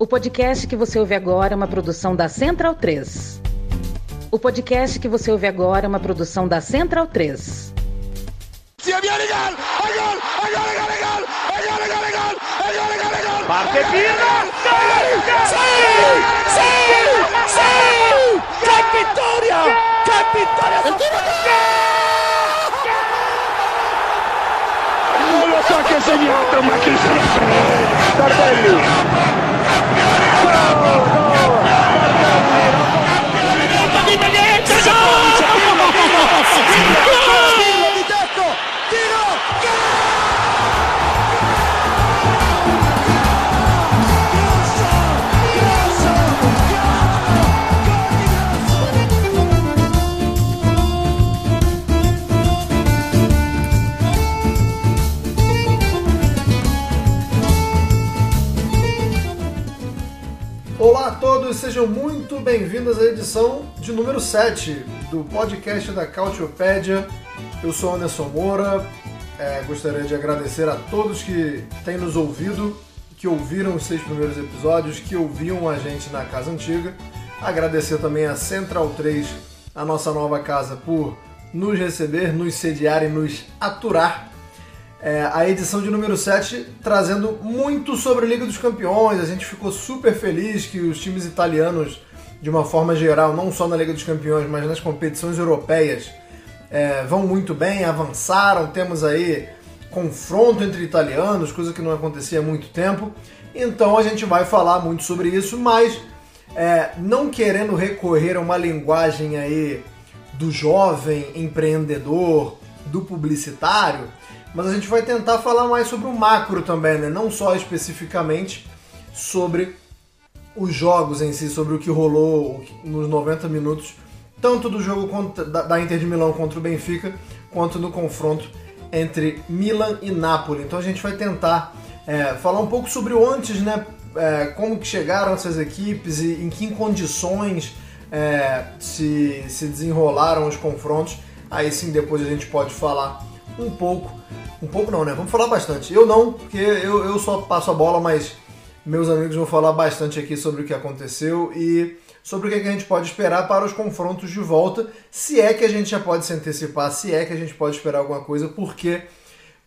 O podcast que você ouve agora é uma produção da Central 3. O podcast que você ouve agora é uma produção da Central 3. Parte Pirlo! Sì! Sì! Sì! Che vittoria! Che vittoria! Non lo so che ha segnato, ma chi se ne frega! Tardelli! Campeón! Sejam muito bem-vindos à edição de número 7 do podcast da Cautiopédia. Eu sou Anderson Moura, é, gostaria de agradecer a todos que têm nos ouvido, que ouviram os seis primeiros episódios, que ouviam a gente na casa antiga. Agradecer também a Central 3, a nossa nova casa, por nos receber, nos sediar e nos aturar é, a edição de número 7 trazendo muito sobre a Liga dos Campeões. A gente ficou super feliz que os times italianos, de uma forma geral, não só na Liga dos Campeões, mas nas competições europeias, é, vão muito bem, avançaram. Temos aí confronto entre italianos, coisa que não acontecia há muito tempo. Então a gente vai falar muito sobre isso, mas é, não querendo recorrer a uma linguagem aí do jovem empreendedor, do publicitário, mas a gente vai tentar falar mais sobre o macro também, né? Não só especificamente sobre os jogos em si, sobre o que rolou nos 90 minutos, tanto do jogo da, da Inter de Milão contra o Benfica, quanto no confronto entre Milan e Napoli. Então a gente vai tentar é, falar um pouco sobre o antes, né? É, como que chegaram essas equipes e em que condições é, se, se desenrolaram os confrontos. Aí sim depois a gente pode falar um pouco. Um pouco não, né? Vamos falar bastante. Eu não, porque eu, eu só passo a bola, mas meus amigos vão falar bastante aqui sobre o que aconteceu e sobre o que a gente pode esperar para os confrontos de volta, se é que a gente já pode se antecipar, se é que a gente pode esperar alguma coisa, porque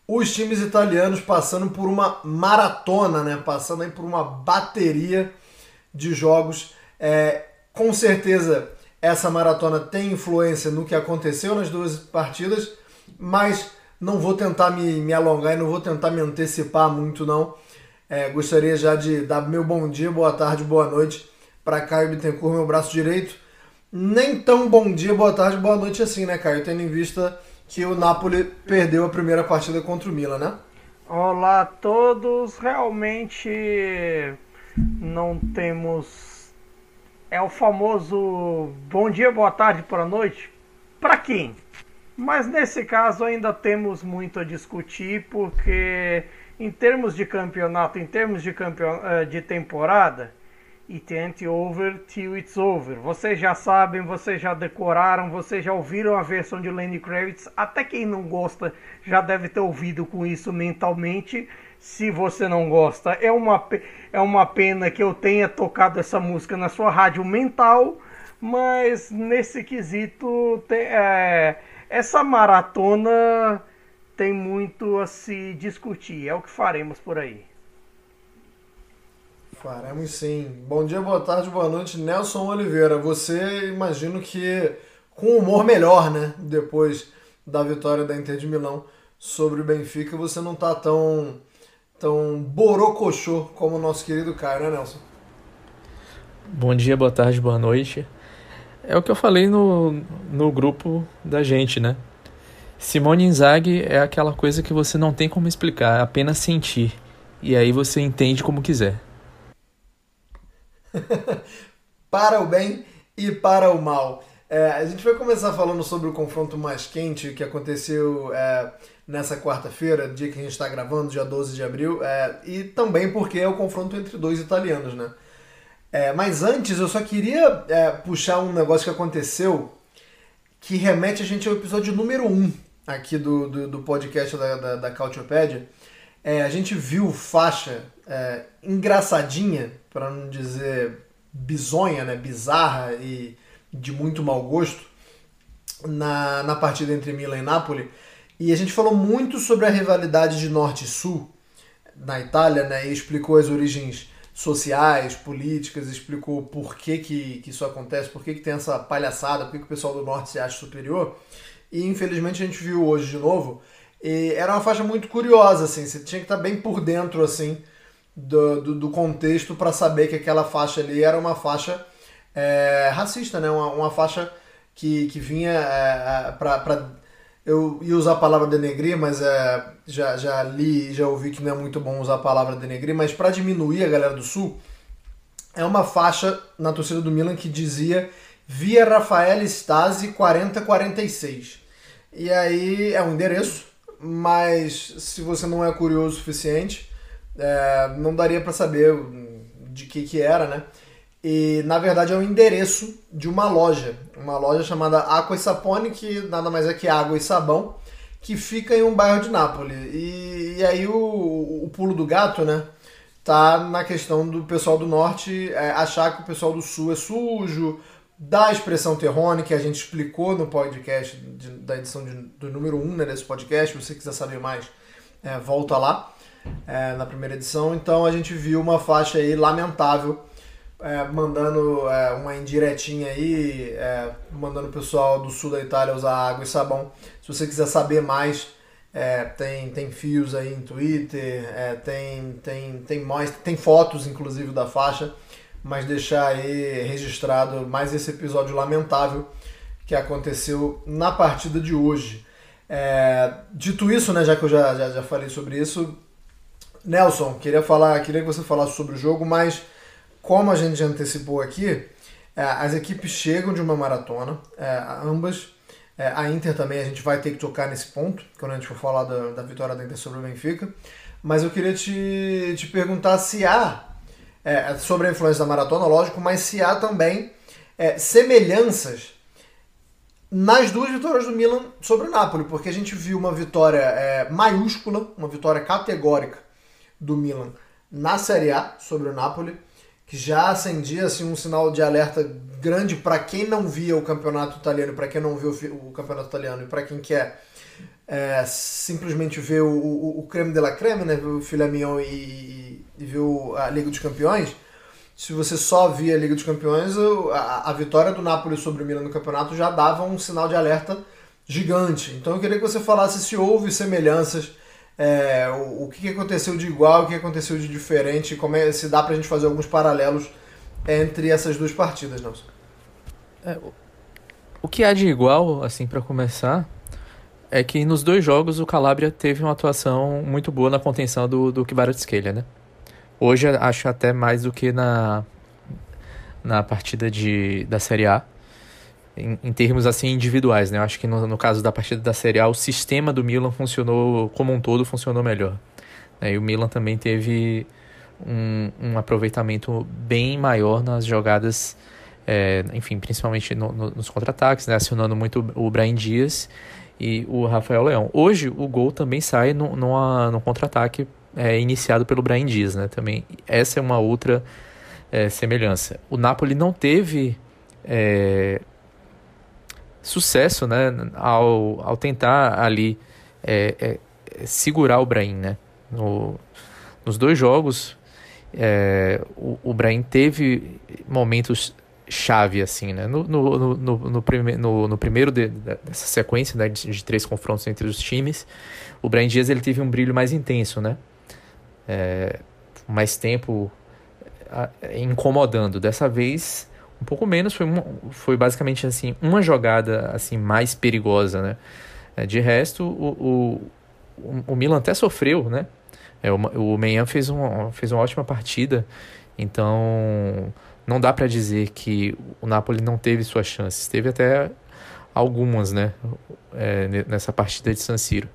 os times italianos passando por uma maratona, né? Passando aí por uma bateria de jogos. É, com certeza essa maratona tem influência no que aconteceu nas duas partidas, mas não vou tentar me, me alongar e não vou tentar me antecipar muito, não. É, gostaria já de dar meu bom dia, boa tarde, boa noite para Caio Bittencourt, meu braço direito. Nem tão bom dia, boa tarde, boa noite assim, né, Caio? Tendo em vista que o Napoli perdeu a primeira partida contra o Milan, né? Olá a todos, realmente não temos. É o famoso bom dia, boa tarde, boa noite. Para quem? Mas nesse caso ainda temos muito a discutir, porque em termos de campeonato, em termos de, campeon... de temporada, it ain't over till it's over. Vocês já sabem, vocês já decoraram, vocês já ouviram a versão de Lenny Kravitz. Até quem não gosta já deve ter ouvido com isso mentalmente. Se você não gosta, é uma, é uma pena que eu tenha tocado essa música na sua rádio mental, mas nesse quesito tem, é, essa maratona tem muito a se discutir, é o que faremos por aí. Faremos sim. Bom dia, boa tarde, boa noite, Nelson Oliveira. Você imagino que com humor melhor, né? Depois da vitória da Inter de Milão sobre o Benfica, você não tá tão tão borocochô como o nosso querido Caio, né, Nelson? Bom dia, boa tarde, boa noite. É o que eu falei no, no grupo da gente, né? Simone Inzaghi é aquela coisa que você não tem como explicar, é apenas sentir. E aí você entende como quiser. para o bem e para o mal. É, a gente vai começar falando sobre o confronto mais quente que aconteceu é, nessa quarta-feira, dia que a gente está gravando, dia 12 de abril, é, e também porque é o confronto entre dois italianos, né? É, mas antes, eu só queria é, puxar um negócio que aconteceu que remete a gente ao episódio número 1 aqui do, do, do podcast da, da, da Cautiopédia. É, a gente viu faixa é, engraçadinha, para não dizer bizonha, né, bizarra e de muito mau gosto na, na partida entre Milan e Napoli. E a gente falou muito sobre a rivalidade de Norte e Sul na Itália, né, e explicou as origens sociais, políticas, explicou por que, que, que isso acontece, por que, que tem essa palhaçada, por que, que o pessoal do Norte se acha superior. E infelizmente a gente viu hoje de novo. E era uma faixa muito curiosa, assim, você tinha que estar bem por dentro, assim, do, do, do contexto para saber que aquela faixa ali era uma faixa é, racista, né? Uma, uma, faixa que, que vinha é, é para. Eu ia usar a palavra denegrir, mas é, já, já li já ouvi que não é muito bom usar a palavra denegrir, mas para diminuir a galera do Sul, é uma faixa na torcida do Milan que dizia Via Rafael Stasi 4046. E aí é um endereço, mas se você não é curioso o suficiente, é, não daria para saber de que que era, né? E na verdade é um endereço de uma loja, uma loja chamada Aqua e Sapone, que nada mais é que água e sabão, que fica em um bairro de Nápoles. E, e aí o, o, pulo do gato, né? Tá na questão do pessoal do norte é, achar que o pessoal do sul é sujo, da expressão terrone, que a gente explicou no podcast de, da edição de, do número 1 um, né, desse podcast. Se você quiser saber mais, é, volta lá é, na primeira edição. Então a gente viu uma faixa aí lamentável, é, mandando é, uma indiretinha aí, é, mandando o pessoal do sul da Itália usar água e sabão. Se você quiser saber mais, é, tem, tem fios aí em Twitter, é, tem, tem, tem, mais, tem fotos inclusive da faixa, mas deixar aí registrado mais esse episódio lamentável que aconteceu na partida de hoje. É, dito isso, né, já que eu já, já, já falei sobre isso, Nelson, queria falar, queria que você falasse sobre o jogo, mas como a gente já antecipou aqui, é, as equipes chegam de uma maratona, é, ambas. É, a Inter também a gente vai ter que tocar nesse ponto, quando a gente for falar da, da vitória da Inter sobre o Benfica. Mas eu queria te, te perguntar se há, é, sobre a influência da maratona, lógico, mas se há também é, semelhanças nas duas vitórias do Milan sobre o Napoli, porque a gente viu uma vitória é, maiúscula, uma vitória categórica do Milan na Série A sobre o Napoli, que já acendia assim, um sinal de alerta grande para quem não via o campeonato italiano, para quem não viu o campeonato italiano e para quem quer é, simplesmente ver o, o, o, creme de la creme, né, o filé mignon e, e, e ver a Liga dos Campeões. Se você só via a Liga dos Campeões, a, a vitória do Napoli sobre o Milan no campeonato já dava um sinal de alerta gigante. Então eu queria que você falasse se houve semelhanças é, o, o que aconteceu de igual, o que aconteceu de diferente, como é, se dá pra gente fazer alguns paralelos entre essas duas partidas, Nelson. É, o que há de igual, assim, para começar, é que nos dois jogos o Calabria teve uma atuação muito boa na contenção do, do Kvaratskhelia, né? Hoje acho até mais do que na, na partida de, da Série A em, em, termos assim individuais, né? Eu acho que no, no, caso da partida da Série A, o sistema do Milan funcionou como um todo funcionou melhor. Né? E o Milan também teve um, um aproveitamento bem maior nas jogadas, é, enfim, principalmente no, no, nos contra-ataques, né? acionando muito o Brian Dias e o Rafael Leão. Hoje o gol também sai no, numa, no contra-ataque é, iniciado pelo Brian Dias, né? Também essa é uma outra é, semelhança. O Napoli não teve é, sucesso, né, ao, ao tentar ali é, é, segurar o Brahim, né, no, nos dois jogos é, o, o Brahim teve momentos chave assim, né, no, no, no, no, prime, no, no primeiro de, dessa sequência né, de, de, três confrontos entre os times, o Brahim Dias ele teve um brilho mais intenso, né, é, mais tempo incomodando. Dessa vez um pouco menos, foi, uma, foi basicamente assim uma jogada assim mais perigosa, né? É, de resto, o, o, o Milan até sofreu, né? É, o, o Meian fez uma, fez uma ótima partida, então não dá para dizer que o Napoli não teve suas chances. Teve até algumas, né? É, nessa partida de San Siro.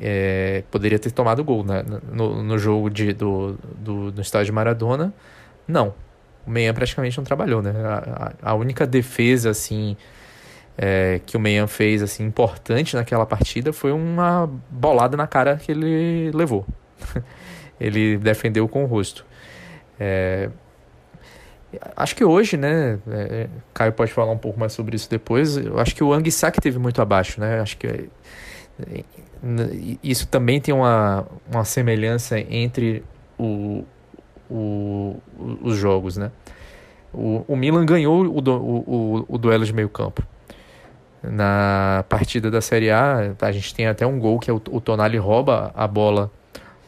É, poderia ter tomado gol né? no, no jogo de, do, do, no estádio Maradona. Não, o Meian praticamente não trabalhou, né? A, a única defesa, assim, é, que o Meian fez, assim, importante naquela partida foi uma bolada na cara que ele levou. ele defendeu com o rosto. É, acho que hoje, né, é, Caio pode falar um pouco mais sobre isso depois, eu acho que o Anguissak teve muito abaixo, né, acho que é, isso também tem uma, uma semelhança entre o, o, os jogos, né. O, o Milan ganhou o, o, o duelo de meio campo. Na partida da Série A, a gente tem até um gol que é o, o Tonali rouba a bola,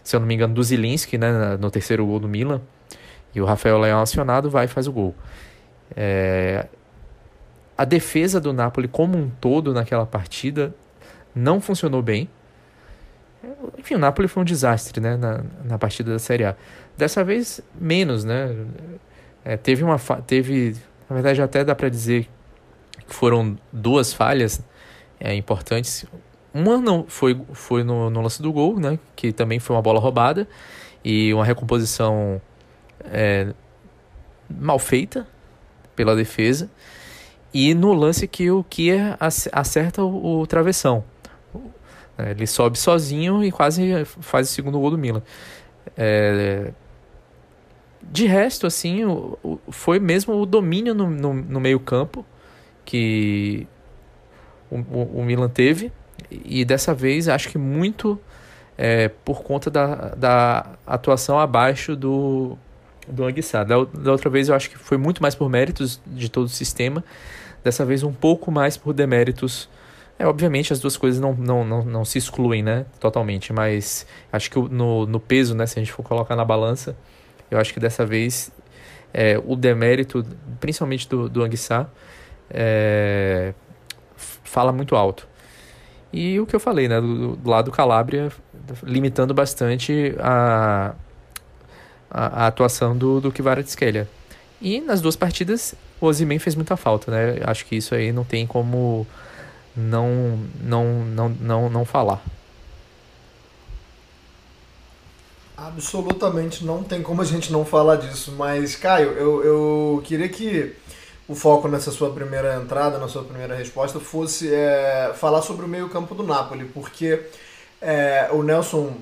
se eu não me engano, do Zilinski, né, no terceiro gol do Milan. E o Rafael Leão acionado vai e faz o gol. É, a defesa do Napoli como um todo naquela partida não funcionou bem. Enfim, o Napoli foi um desastre né, na, na partida da Série A. Dessa vez, menos, né? É, teve uma teve, na verdade, até dá para dizer que foram duas falhas é, importantes. Uma não foi, foi no, no, lance do gol, né? Que também foi uma bola roubada e uma recomposição é, mal feita pela defesa. E no lance que o Kier acerta o, o travessão. É, ele sobe sozinho e quase faz o segundo gol do Milan. É, de resto, assim, o, o, foi mesmo o domínio no, no, no meio campo que o, o, Milan teve. E dessa vez, acho que muito é, por conta da, da atuação abaixo do, do Anguissá. Da, da outra vez, eu acho que foi muito mais por méritos de todo o sistema. Dessa vez, um pouco mais por deméritos é, obviamente as duas coisas não, não, não, não se excluem, né, totalmente, mas acho que no, no peso, né, se a gente for colocar na balança, eu acho que dessa vez é, o demérito, principalmente do, do Anguissá, é, fala muito alto. E o que eu falei, né, do, do lado do Calabria, limitando bastante a, a, a atuação do, do Kvaratskhelia. E nas duas partidas, o Ozyman fez muita falta, né? Acho que isso aí não tem como não, não, não, não, não falar. Absolutamente não tem como a gente não falar disso, mas Caio, eu, eu queria que o foco nessa sua primeira entrada, na sua primeira resposta, fosse é, falar sobre o meio-campo do Napoli, porque é, o Nelson,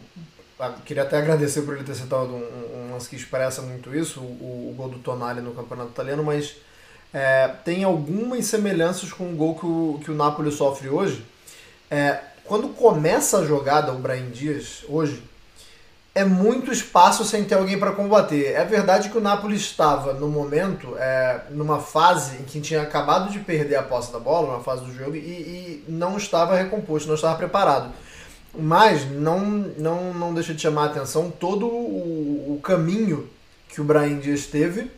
queria até agradecer por ele ter citado um, um lance que expressa muito isso, o, o gol do Tonali no campeonato italiano, mas é, tem algumas semelhanças com o gol que o, que o Napoli sofre hoje. É, quando começa a jogada, o Brian Dias, hoje, é muito espaço sem ter alguém para combater. É verdade que o Napoli estava, no momento, é, numa fase em que tinha acabado de perder a posse da bola, uma fase do jogo, e, e, não estava recomposto, não estava preparado. Mas não, não, não deixa de chamar a atenção todo o, o caminho que o Brian Dias teve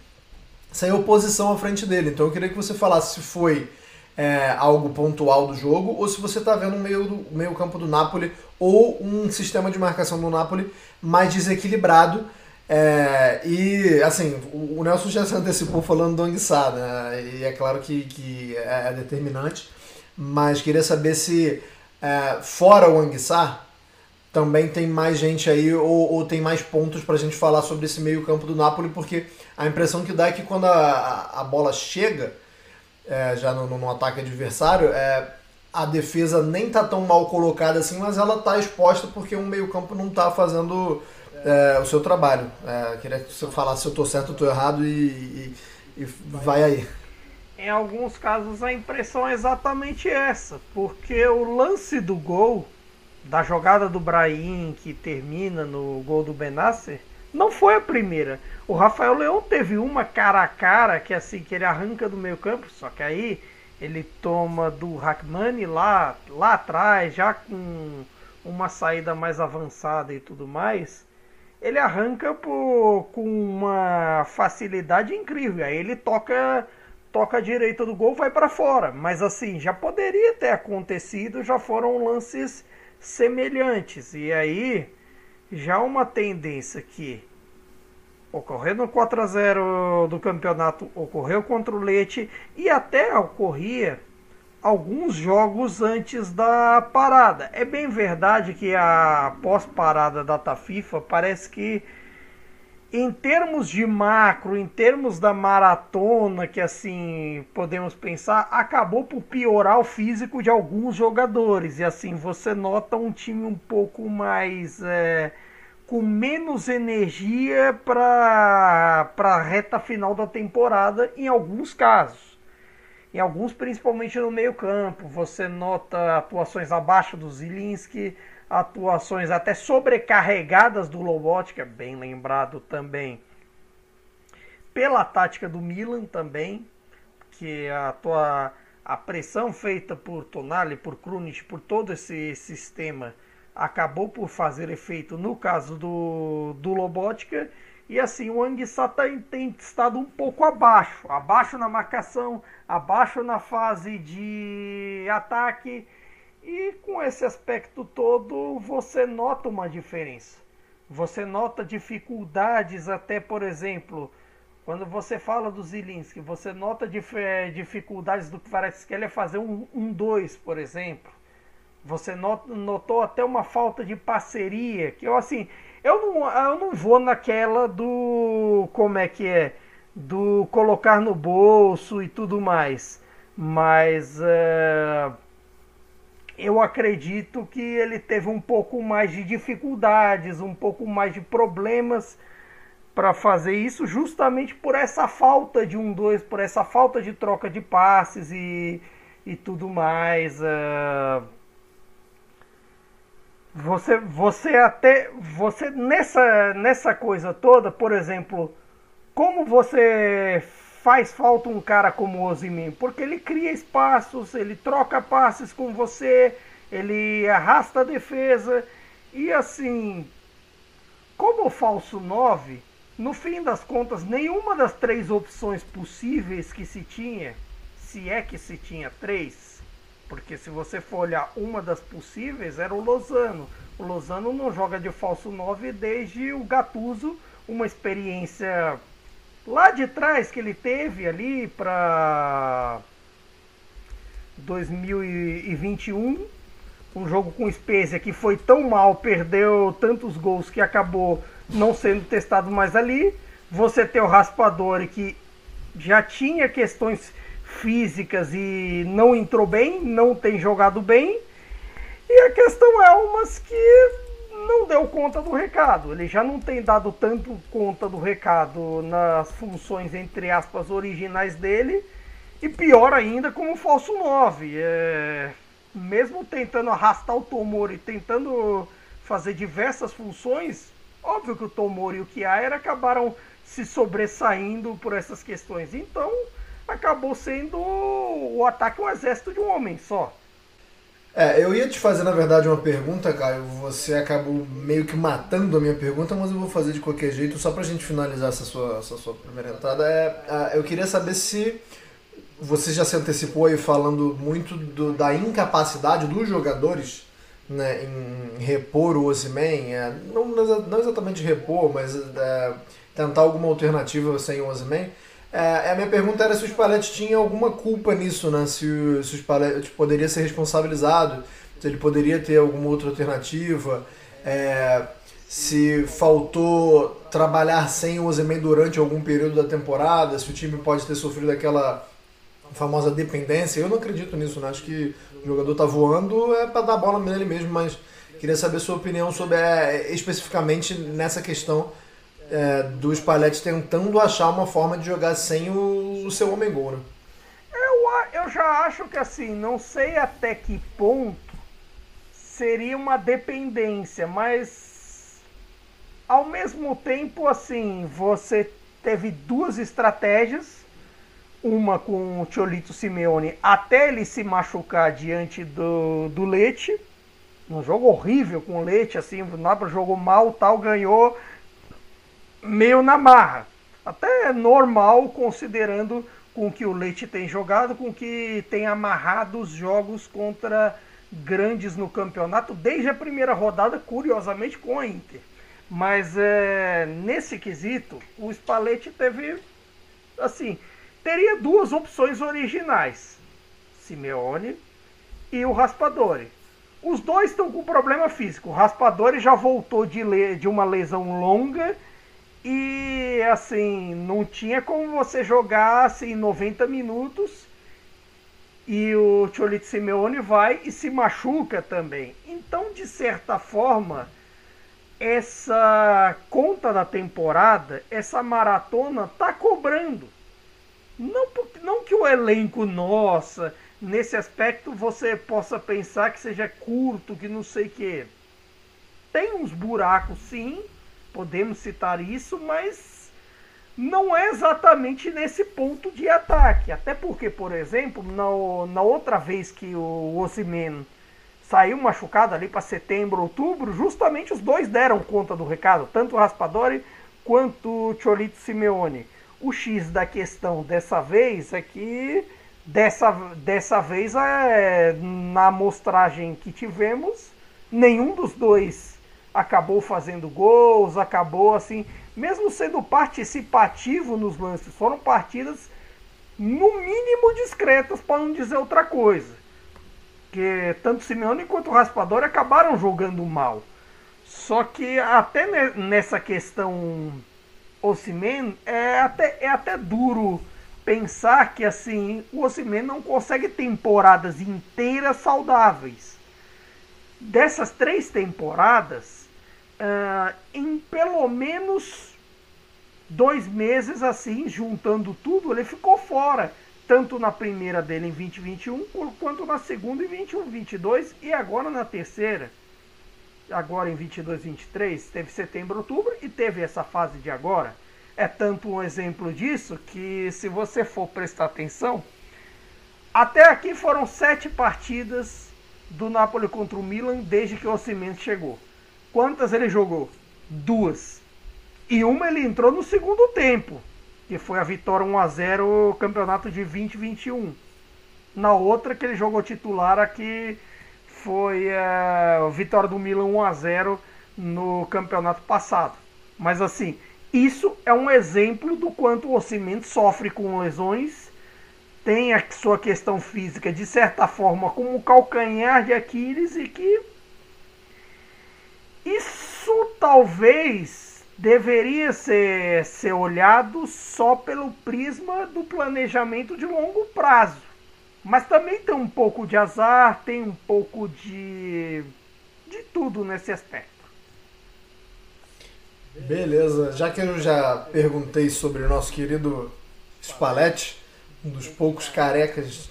sem oposição à frente dele. Então eu queria que você falasse se foi é, algo pontual do jogo ou se você está vendo um meio, meio campo do Napoli ou um sistema de marcação do Napoli mais desequilibrado. É, e assim, o, Nelson já se antecipou falando do Anguissá, né? E é claro que, que é, é determinante, mas queria saber se é, fora o Anguissá também tem mais gente aí ou, ou tem mais pontos para a gente falar sobre esse meio campo do Napoli, porque a impressão que dá é que quando a, a, a bola chega é, já no, no, ataque adversário, é, a defesa nem tá tão mal colocada assim, mas ela tá exposta porque o meio-campo não tá fazendo é, o seu trabalho. É, queria que você falasse se eu tô certo ou tô errado e, e, e vai aí. Em alguns casos a impressão é exatamente essa, porque o lance do gol, da jogada do Brahim que termina no gol do Benasser, não foi a primeira. O Rafael Leão teve uma cara a cara que assim que ele arranca do meio campo, só que aí ele toma do Hackmani lá lá atrás, já com uma saída mais avançada e tudo mais. Ele arranca por, com uma facilidade incrível. Aí ele toca toca a direita do gol, vai para fora. Mas assim, já poderia ter acontecido, já foram lances semelhantes. E aí já uma tendência que ocorreu no 4 a 0 do campeonato, ocorreu contra o Leite e até ocorria alguns jogos antes da parada. É bem verdade que a pós-parada data FIFA parece que em termos de macro, em termos da maratona, que assim podemos pensar, acabou por piorar o físico de alguns jogadores. E assim você nota um time um pouco mais é, com menos energia para a reta final da temporada em alguns casos. Em alguns, principalmente no meio-campo, você nota atuações abaixo do Zilinski, atuações até sobrecarregadas do Lobotka, bem lembrado também pela tática do Milan também, que a tua a pressão feita por Tonali, por Krunic, por todo esse sistema acabou por fazer efeito no caso do, do Lobotka. E assim, o Anguissa tem, tem estado um pouco abaixo, abaixo na marcação, abaixo na fase de ataque. E com esse aspecto todo, você nota uma diferença. Você nota dificuldades, até por exemplo, quando você fala do Zilinski, você nota dif dificuldades do ele é fazer um 2, um por exemplo. Você notou até uma falta de parceria, que eu assim, eu não, eu não vou naquela do como é que é, do colocar no bolso e tudo mais, mas uh, eu acredito que ele teve um pouco mais de dificuldades, um pouco mais de problemas para fazer isso, justamente por essa falta de um dois, por essa falta de troca de passes e, e tudo mais. Uh, você, você até você nessa nessa coisa toda, por exemplo, como você faz falta um cara como o Ozyman? Porque ele cria espaços, ele troca passes com você, ele arrasta a defesa e assim, como falso 9, no fim das contas, nenhuma das três opções possíveis que se tinha, se é que se tinha três, porque se você for olhar uma das possíveis, era o Lozano. O Lozano não joga de falso 9 desde o Gattuso, uma experiência lá de trás que ele teve ali para 2021. Um jogo com Spezia que foi tão mal, perdeu tantos gols que acabou não sendo testado mais ali. Você tem o Raspadori que já tinha questões físicas e não entrou bem, não tem jogado bem. E a questão é umas que não deu conta do recado. Ele já não tem dado tanto conta do recado nas funções, entre aspas, originais dele. E pior ainda, como falso 9. É... Mesmo tentando arrastar o Tomori, tentando fazer diversas funções, óbvio que o Tomori e o Kiaira acabaram se sobressaindo por essas questões. Então, acabou sendo o ataque um exército de um homem só. É, eu ia te fazer, na verdade, uma pergunta, Caio. Você acabou meio que matando a minha pergunta, mas eu vou fazer de qualquer jeito, só pra gente finalizar essa sua, essa sua primeira entrada. É, eu queria saber se você já se antecipou aí falando muito do, da incapacidade dos jogadores né, em repor o Ozyman. É, não, não exatamente repor, mas é, tentar alguma alternativa sem o Ozyman. É, a minha pergunta era se o Spalletti tinha alguma culpa nisso, né? Se, o, se o Spalletti poderia ser responsabilizado, se ele poderia ter alguma outra alternativa, é, se faltou trabalhar sem o Ozeman durante algum período da temporada, se o time pode ter sofrido aquela famosa dependência. Eu não acredito nisso, né? Acho que o jogador tá voando é para dar bola nele mesmo, mas queria saber sua opinião sobre é, especificamente nessa questão é, do Spalletti tentando achar uma forma de jogar sem o, o seu homem gol, né? Eu, eu já acho que assim, não sei até que ponto seria uma dependência, mas ao mesmo tempo, assim, você teve duas estratégias, uma com o Cholito Simeone até ele se machucar diante do, do Leite, um jogo horrível com o Leite, assim, o Nabra jogou mal, tal, ganhou, meio na marra. Até normal, considerando com que o Leite tem jogado, com que tem amarrado os jogos contra grandes no campeonato, desde a primeira rodada, curiosamente, com a Inter. Mas é, nesse quesito, o Spalletti teve, assim, teria duas opções originais, Simeone e o Raspadori. Os dois estão com problema físico. O Raspadori já voltou de, de uma lesão longa e assim, não tinha como você jogar assim 90 minutos e o Cholito Simeone vai e se machuca também. Então, de certa forma, essa conta da temporada, essa maratona tá cobrando. Não, não que o elenco, nossa, nesse aspecto você possa pensar que seja curto, que não sei o que. Tem uns buracos sim, podemos citar isso, mas não é exatamente nesse ponto de ataque. Até porque, por exemplo, na, na outra vez que o Osimhen saiu machucado ali para setembro, outubro, justamente os dois deram conta do recado, tanto o Raspadori quanto o Cholito Simeone. O X da questão dessa vez é que dessa, dessa vez é, na amostragem que tivemos, nenhum dos dois acabou fazendo gols, acabou assim, mesmo sendo participativo nos lances, foram partidas no mínimo discretas, para não dizer outra coisa. Que tanto Simeone quanto o Raspador acabaram jogando mal. Só que até nessa questão Osimen é até, é até duro pensar que assim o Osimen não consegue temporadas inteiras saudáveis. Dessas três temporadas, uh, em pelo menos dois meses assim, juntando tudo, ele ficou fora. Tanto na primeira dele em 2021, quanto na segunda em 21, 22 e agora na terceira agora em 22, 23, teve setembro, outubro e teve essa fase de agora. É tanto um exemplo disso que, se você for prestar atenção, até aqui foram sete partidas do Napoli contra o Milan desde que o Cimento chegou. Quantas ele jogou? Duas. E uma ele entrou no segundo tempo, que foi a vitória 1 a 0 campeonato de 2021. Na outra que ele jogou titular aqui foi a é, vitória do Milan 1 a 0 no campeonato passado. Mas assim, isso é um exemplo do quanto o Osimhen sofre com lesões, tem a sua questão física de certa forma como calcanhar de Aquiles e que isso talvez deveria ser, ser olhado só pelo prisma do planejamento de longo prazo. Mas também tem um pouco de azar, tem um pouco de. de tudo nesse aspecto. Beleza, já que eu já perguntei sobre o nosso querido Spalletti, um dos poucos carecas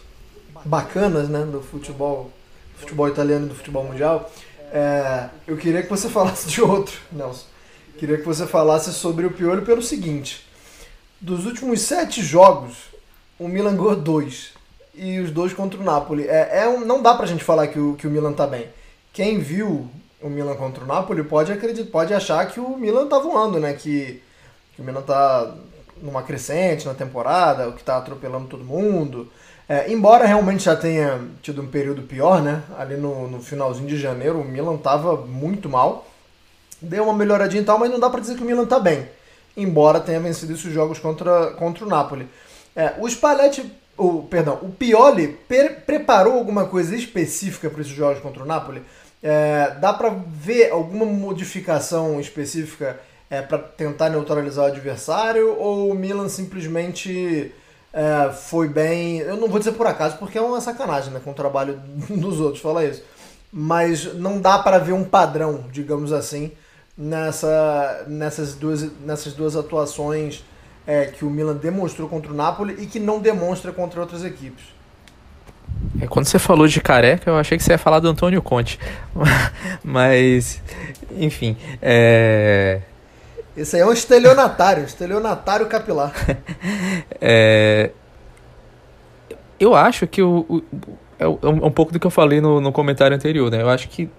bacanas né, do futebol, futebol italiano e do futebol mundial, é, eu queria que você falasse de outro, Nelson. Queria que você falasse sobre o Piolho pelo seguinte: dos últimos sete jogos, o Milan ganhou dois e os dois contra o Napoli. É, é um, não dá pra gente falar que o, que o Milan tá bem. Quem viu o Milan contra o Napoli pode, acreditar, pode achar que o Milan tá voando, né? Que, que o Milan tá numa crescente na temporada, o que tá atropelando todo mundo. É, embora realmente já tenha tido um período pior, né? Ali no, no finalzinho de janeiro, o Milan tava muito mal. Deu uma melhoradinha e tal, mas não dá pra dizer que o Milan tá bem. Embora tenha vencido esses jogos contra, contra o Napoli. É, o Spalletti o, perdão, o Pioli per, preparou alguma coisa específica para esses jogos contra o Napoli? É, dá para ver alguma modificação específica é, para tentar neutralizar o adversário ou o Milan simplesmente é, foi bem. Eu não vou dizer por acaso porque é uma sacanagem né, com o trabalho dos outros, fala isso. Mas não dá para ver um padrão, digamos assim, nessa, nessas, duas, nessas duas atuações é, que o Milan demonstrou contra o Napoli e que não demonstra contra outras equipes. É, quando você falou de careca, eu achei que você ia falar do Antônio Conte. Mas, enfim. É... Esse aí é um estelionatário, estelionatário capilar. é... Eu acho que o, o, é um pouco do que eu falei no, no comentário anterior, né? Eu acho que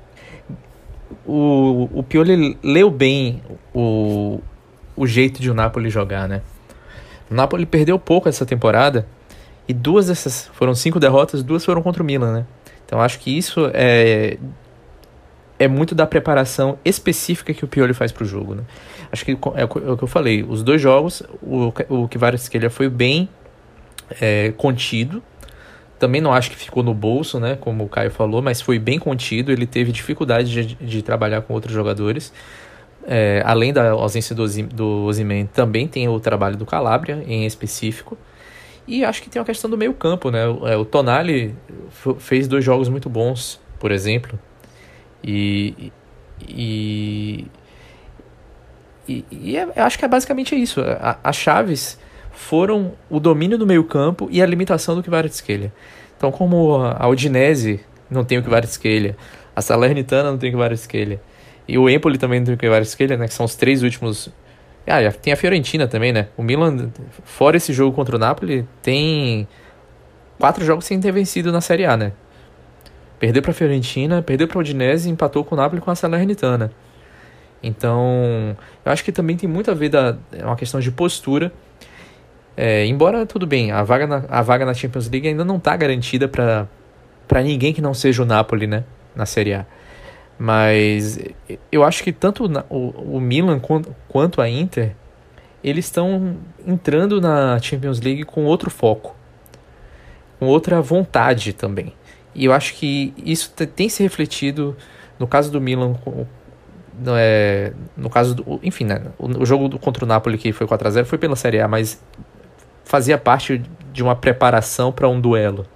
o, o Pioli leu bem o, o jeito de o Napoli jogar, né? O Napoli perdeu pouco essa temporada e duas dessas foram cinco derrotas, duas foram contra o Milan, né? Então acho que isso é é muito da preparação específica que o Pioli faz para o jogo, né? Acho que é o que eu falei, os dois jogos, o, o Kvaratskhelia foi bem é, contido, também não acho que ficou no bolso, né, como o Caio falou, mas foi bem contido, ele teve dificuldade de, de trabalhar com outros jogadores, é, além da ausência do, do também tem o trabalho do Calabria, em específico. E acho que tem uma questão do meio campo, né? O, é, o Tonali fez dois jogos muito bons, por exemplo. E, e e, é, eu acho que é basicamente isso. As chaves foram o domínio do meio campo e a limitação do Kvaratskhelia. Então, como a Udinese não tem o Kvaratskhelia, a Salernitana não tem o Kvaratskhelia, e o Empoli também não tem o Kvaratskhelia, né, que são os três últimos... Ah, tem a Fiorentina também, né? O Milan, fora esse jogo contra o Napoli, tem quatro jogos sem ter vencido na Série A, né? Perdeu para a Fiorentina, perdeu para o Udinese empatou com o Napoli com a Salernitana. Então, eu acho que também tem muito a ver da é uma questão de postura. É, embora tudo bem, a vaga na, a vaga na Champions League ainda não está garantida para para ninguém que não seja o Napoli, né, na Série A. Mas eu acho que tanto o, o Milan quanto, quanto a Inter, eles estão entrando na Champions League com outro foco, com outra vontade também. E eu acho que isso tem se refletido no caso do Milan é, no caso do, enfim, né, o, o, jogo contra o Napoli que foi 4 a 0 foi pela Série A, mas fazia parte de uma preparação para um duelo.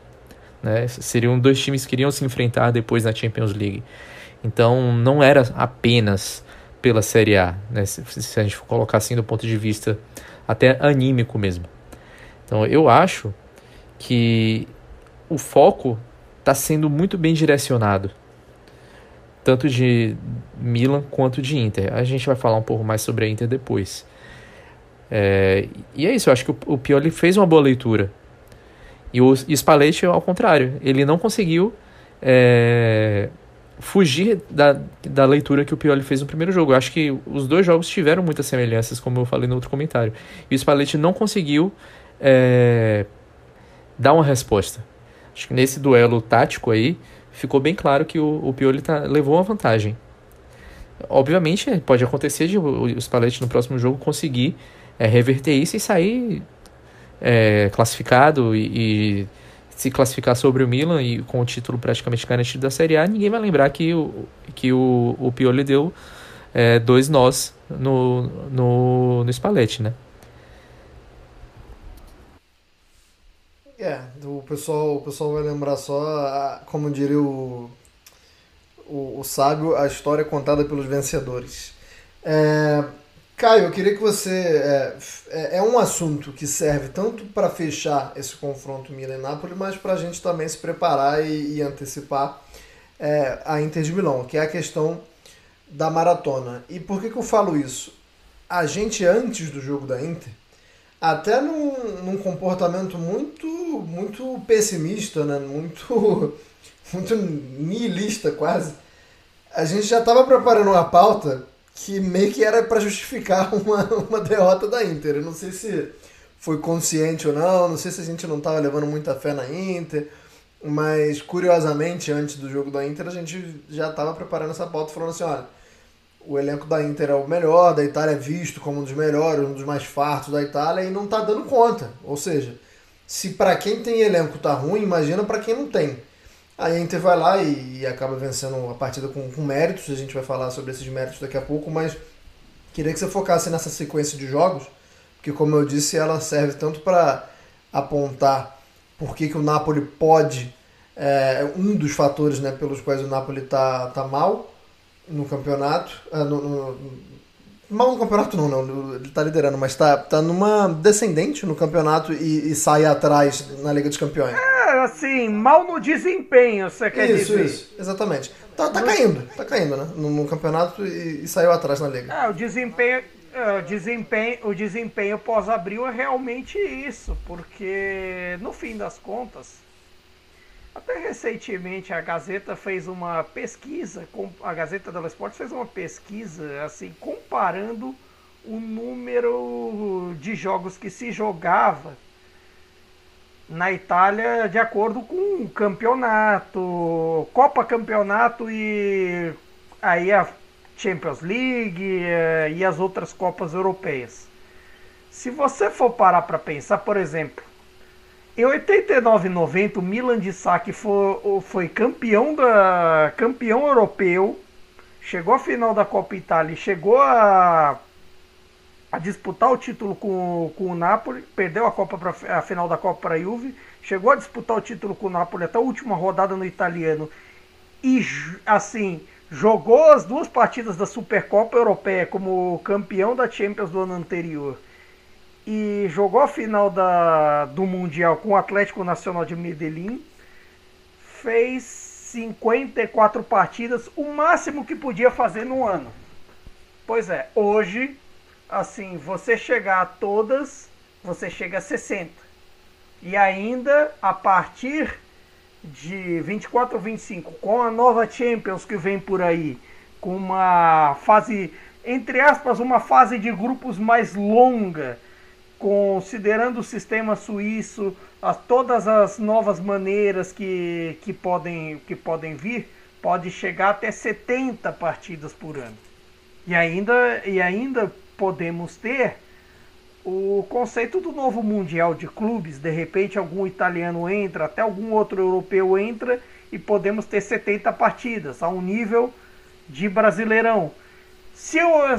Né? Seriam dois times que iriam se enfrentar depois na Champions League. Então não era apenas pela Série A, né? se, se a gente for colocar assim do ponto de vista até anímico mesmo. Então eu acho que o foco está sendo muito bem direcionado tanto de Milan quanto de Inter. A gente vai falar um pouco mais sobre a Inter depois. É, e é isso, eu acho que o, o Pioli fez uma boa leitura. E o, e Spalletti, ao contrário, ele não conseguiu é, fugir da, da leitura que o Pioli fez no primeiro jogo. Eu acho que os dois jogos tiveram muitas semelhanças, como eu falei no outro comentário. E o Spalletti não conseguiu é, dar uma resposta. Acho que nesse duelo tático aí, ficou bem claro que o, o Pioli tá, levou uma vantagem. Obviamente, pode acontecer de o, o Spalletti no próximo jogo conseguir é, reverter isso e sair é, classificado e, e, se classificar sobre o Milan e com o título praticamente garantido da Série A, ninguém vai lembrar que o, que o, o Pioli deu é, dois nós no, no, no Spalletti, né? É, o pessoal, o pessoal vai lembrar só, como diria o, o, o sábio, a história contada pelos vencedores. É, Caio, eu queria que você. É, é, é um assunto que serve tanto para fechar esse confronto Milan-Nápoles, mas para a gente também se preparar e, e antecipar é, a Inter de Milão, que é a questão da maratona. E por que, que eu falo isso? A gente, antes do jogo da Inter, até num, num comportamento muito muito pessimista, né? muito, muito nihilista quase, a gente já estava preparando uma pauta que meio que era para justificar uma, uma derrota da Inter. Eu não sei se foi consciente ou não, não sei se a gente não estava levando muita fé na Inter, mas curiosamente, antes do jogo da Inter, a gente já estava preparando essa pauta falando assim, olha, o elenco da Inter é o melhor, da Itália é visto como um dos melhores, um dos mais fartos da Itália e não está dando conta. Ou seja, se para quem tem elenco tá ruim, imagina para quem não tem. Aí a Inter vai lá e, e acaba vencendo a partida com, com, méritos, a gente vai falar sobre esses méritos daqui a pouco, mas queria que você focasse nessa sequência de jogos, porque como eu disse, ela serve tanto para apontar por que, que o Napoli pode, é, um dos fatores né, pelos quais o Napoli tá, tá mal, no campeonato. Uh, no, no, mal no campeonato não, não, ele tá liderando, mas tá, tá numa descendente no campeonato e, e sai atrás na Liga dos Campeões. É, assim, mal no desempenho, você quer isso, dizer. Isso, exatamente. Tá, tá caindo, tá caindo, né? No, no campeonato e, e, saiu atrás na Liga. É, o desempenho... É, o desempenho, o desempenho pós-abril é realmente isso, porque no fim das contas, até recentemente a Gazeta fez uma pesquisa, a Gazeta dello Sport fez uma pesquisa assim comparando o número de jogos que se jogava na Itália de acordo com o campeonato, Copa Campeonato e aí a Champions League eh, e as outras Copas Europeias. Se você for parar para pensar, por exemplo, em 89 e 90, o Milan de Sacchi foi, foi campeão, da, campeão europeu, chegou à final da Copa Itália, chegou a, a disputar o título com, com o Napoli, perdeu a, Copa pra, a final da Copa para a Juve, chegou a disputar o título com o Napoli até a última rodada no italiano e assim jogou as duas partidas da Supercopa Europeia como campeão da Champions do ano anterior e jogou a final da, do Mundial com o Atlético Nacional de Medellín, fez 54 partidas, o máximo que podia fazer no ano. Pois é, hoje, assim, você chegar a todas, você chega a 60. E ainda, a partir de 24 ou 25, com a nova Champions que vem por aí, com uma fase, entre aspas, uma fase de grupos mais longa, considerando o sistema suíço, as, todas as novas maneiras que, que, podem, que podem vir, pode chegar até 70 partidas por ano. E ainda, e ainda podemos ter o conceito do novo Mundial de Clubes, de repente algum italiano entra, até algum outro europeu entra e podemos ter 70 partidas, a um nível de Brasileirão. Se, o,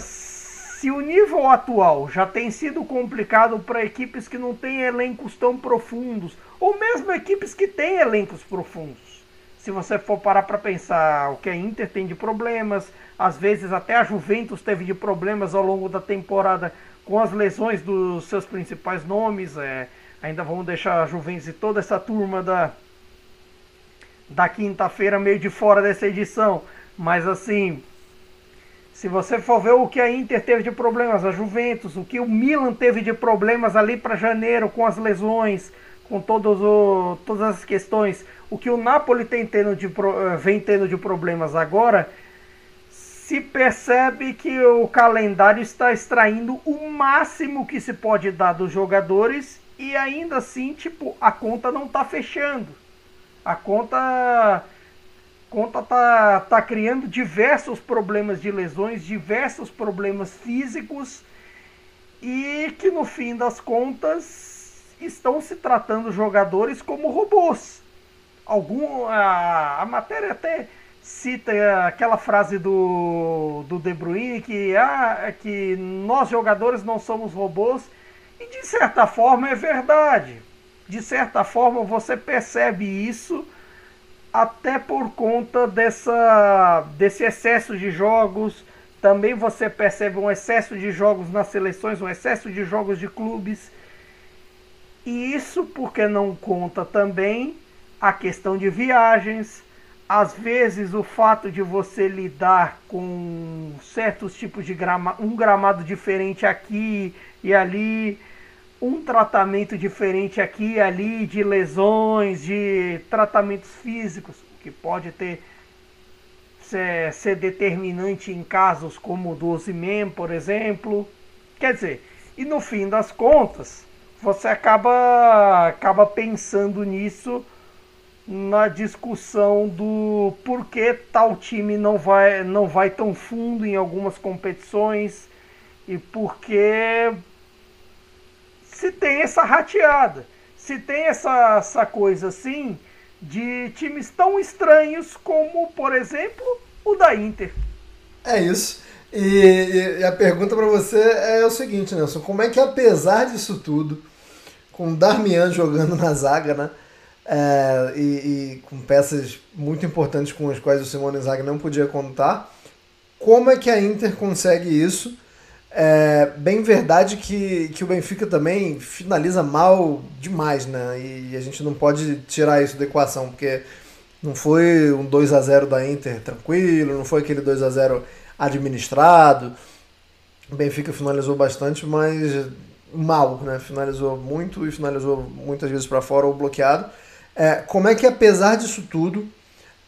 se o nível atual já tem sido complicado para equipes que não têm elencos tão profundos, ou mesmo equipes que têm elencos profundos. Se você for parar para pensar o que a Inter tem de problemas, às vezes até a Juventus teve de problemas ao longo da temporada com as lesões dos seus principais nomes. É, ainda vamos deixar a Juventus e toda essa turma da, da quinta-feira meio de fora dessa edição. Mas assim, se você for ver o que a Inter teve de problemas, a Juventus, o que o Milan teve de problemas ali para janeiro com as lesões, com todos o, todas as questões, o que o Napoli tem tendo de, vem tendo de problemas agora, se percebe que o calendário está extraindo o máximo que se pode dar dos jogadores e ainda assim, tipo, a conta não está fechando. A conta conta tá, tá criando diversos problemas de lesões, diversos problemas físicos e que no fim das contas estão se tratando jogadores como robôs. Algum a, a matéria até cita aquela frase do, do De Bruyne que, ah, que nós jogadores não somos robôs e de certa forma é verdade. De certa forma você percebe isso até por conta dessa, desse excesso de jogos. Também você percebe um excesso de jogos nas seleções, um excesso de jogos de clubes. E isso porque não conta também a questão de viagens, às vezes o fato de você lidar com certos tipos de gramado, um gramado diferente aqui e ali, um tratamento diferente aqui e ali de lesões, de tratamentos físicos, que pode ter ser, ser determinante em casos como o do Ozyman, por exemplo. Quer dizer, e no fim das contas, você acaba acaba pensando nisso na discussão do porquê tal time não vai, não vai tão fundo em algumas competições e porque se tem essa rateada, se tem essa, essa coisa assim de times tão estranhos como, por exemplo, o da Inter. É isso. E, e a pergunta para você é o seguinte, Nelson: como é que apesar disso tudo, com o Darmian jogando na zaga, né? é, e, e, com peças muito importantes com as quais o Simone Inzaghi não podia contar. Como é que a Inter consegue isso? É bem verdade que, que o Benfica também finaliza mal demais, né? E a gente não pode tirar isso da equação, porque não foi um 2 a 0 da Inter tranquilo, não foi aquele 2 a 0 administrado. O Benfica finalizou bastante, mas mal, né? Finalizou muito e finalizou muitas vezes para fora ou bloqueado. É, como é que, apesar disso tudo,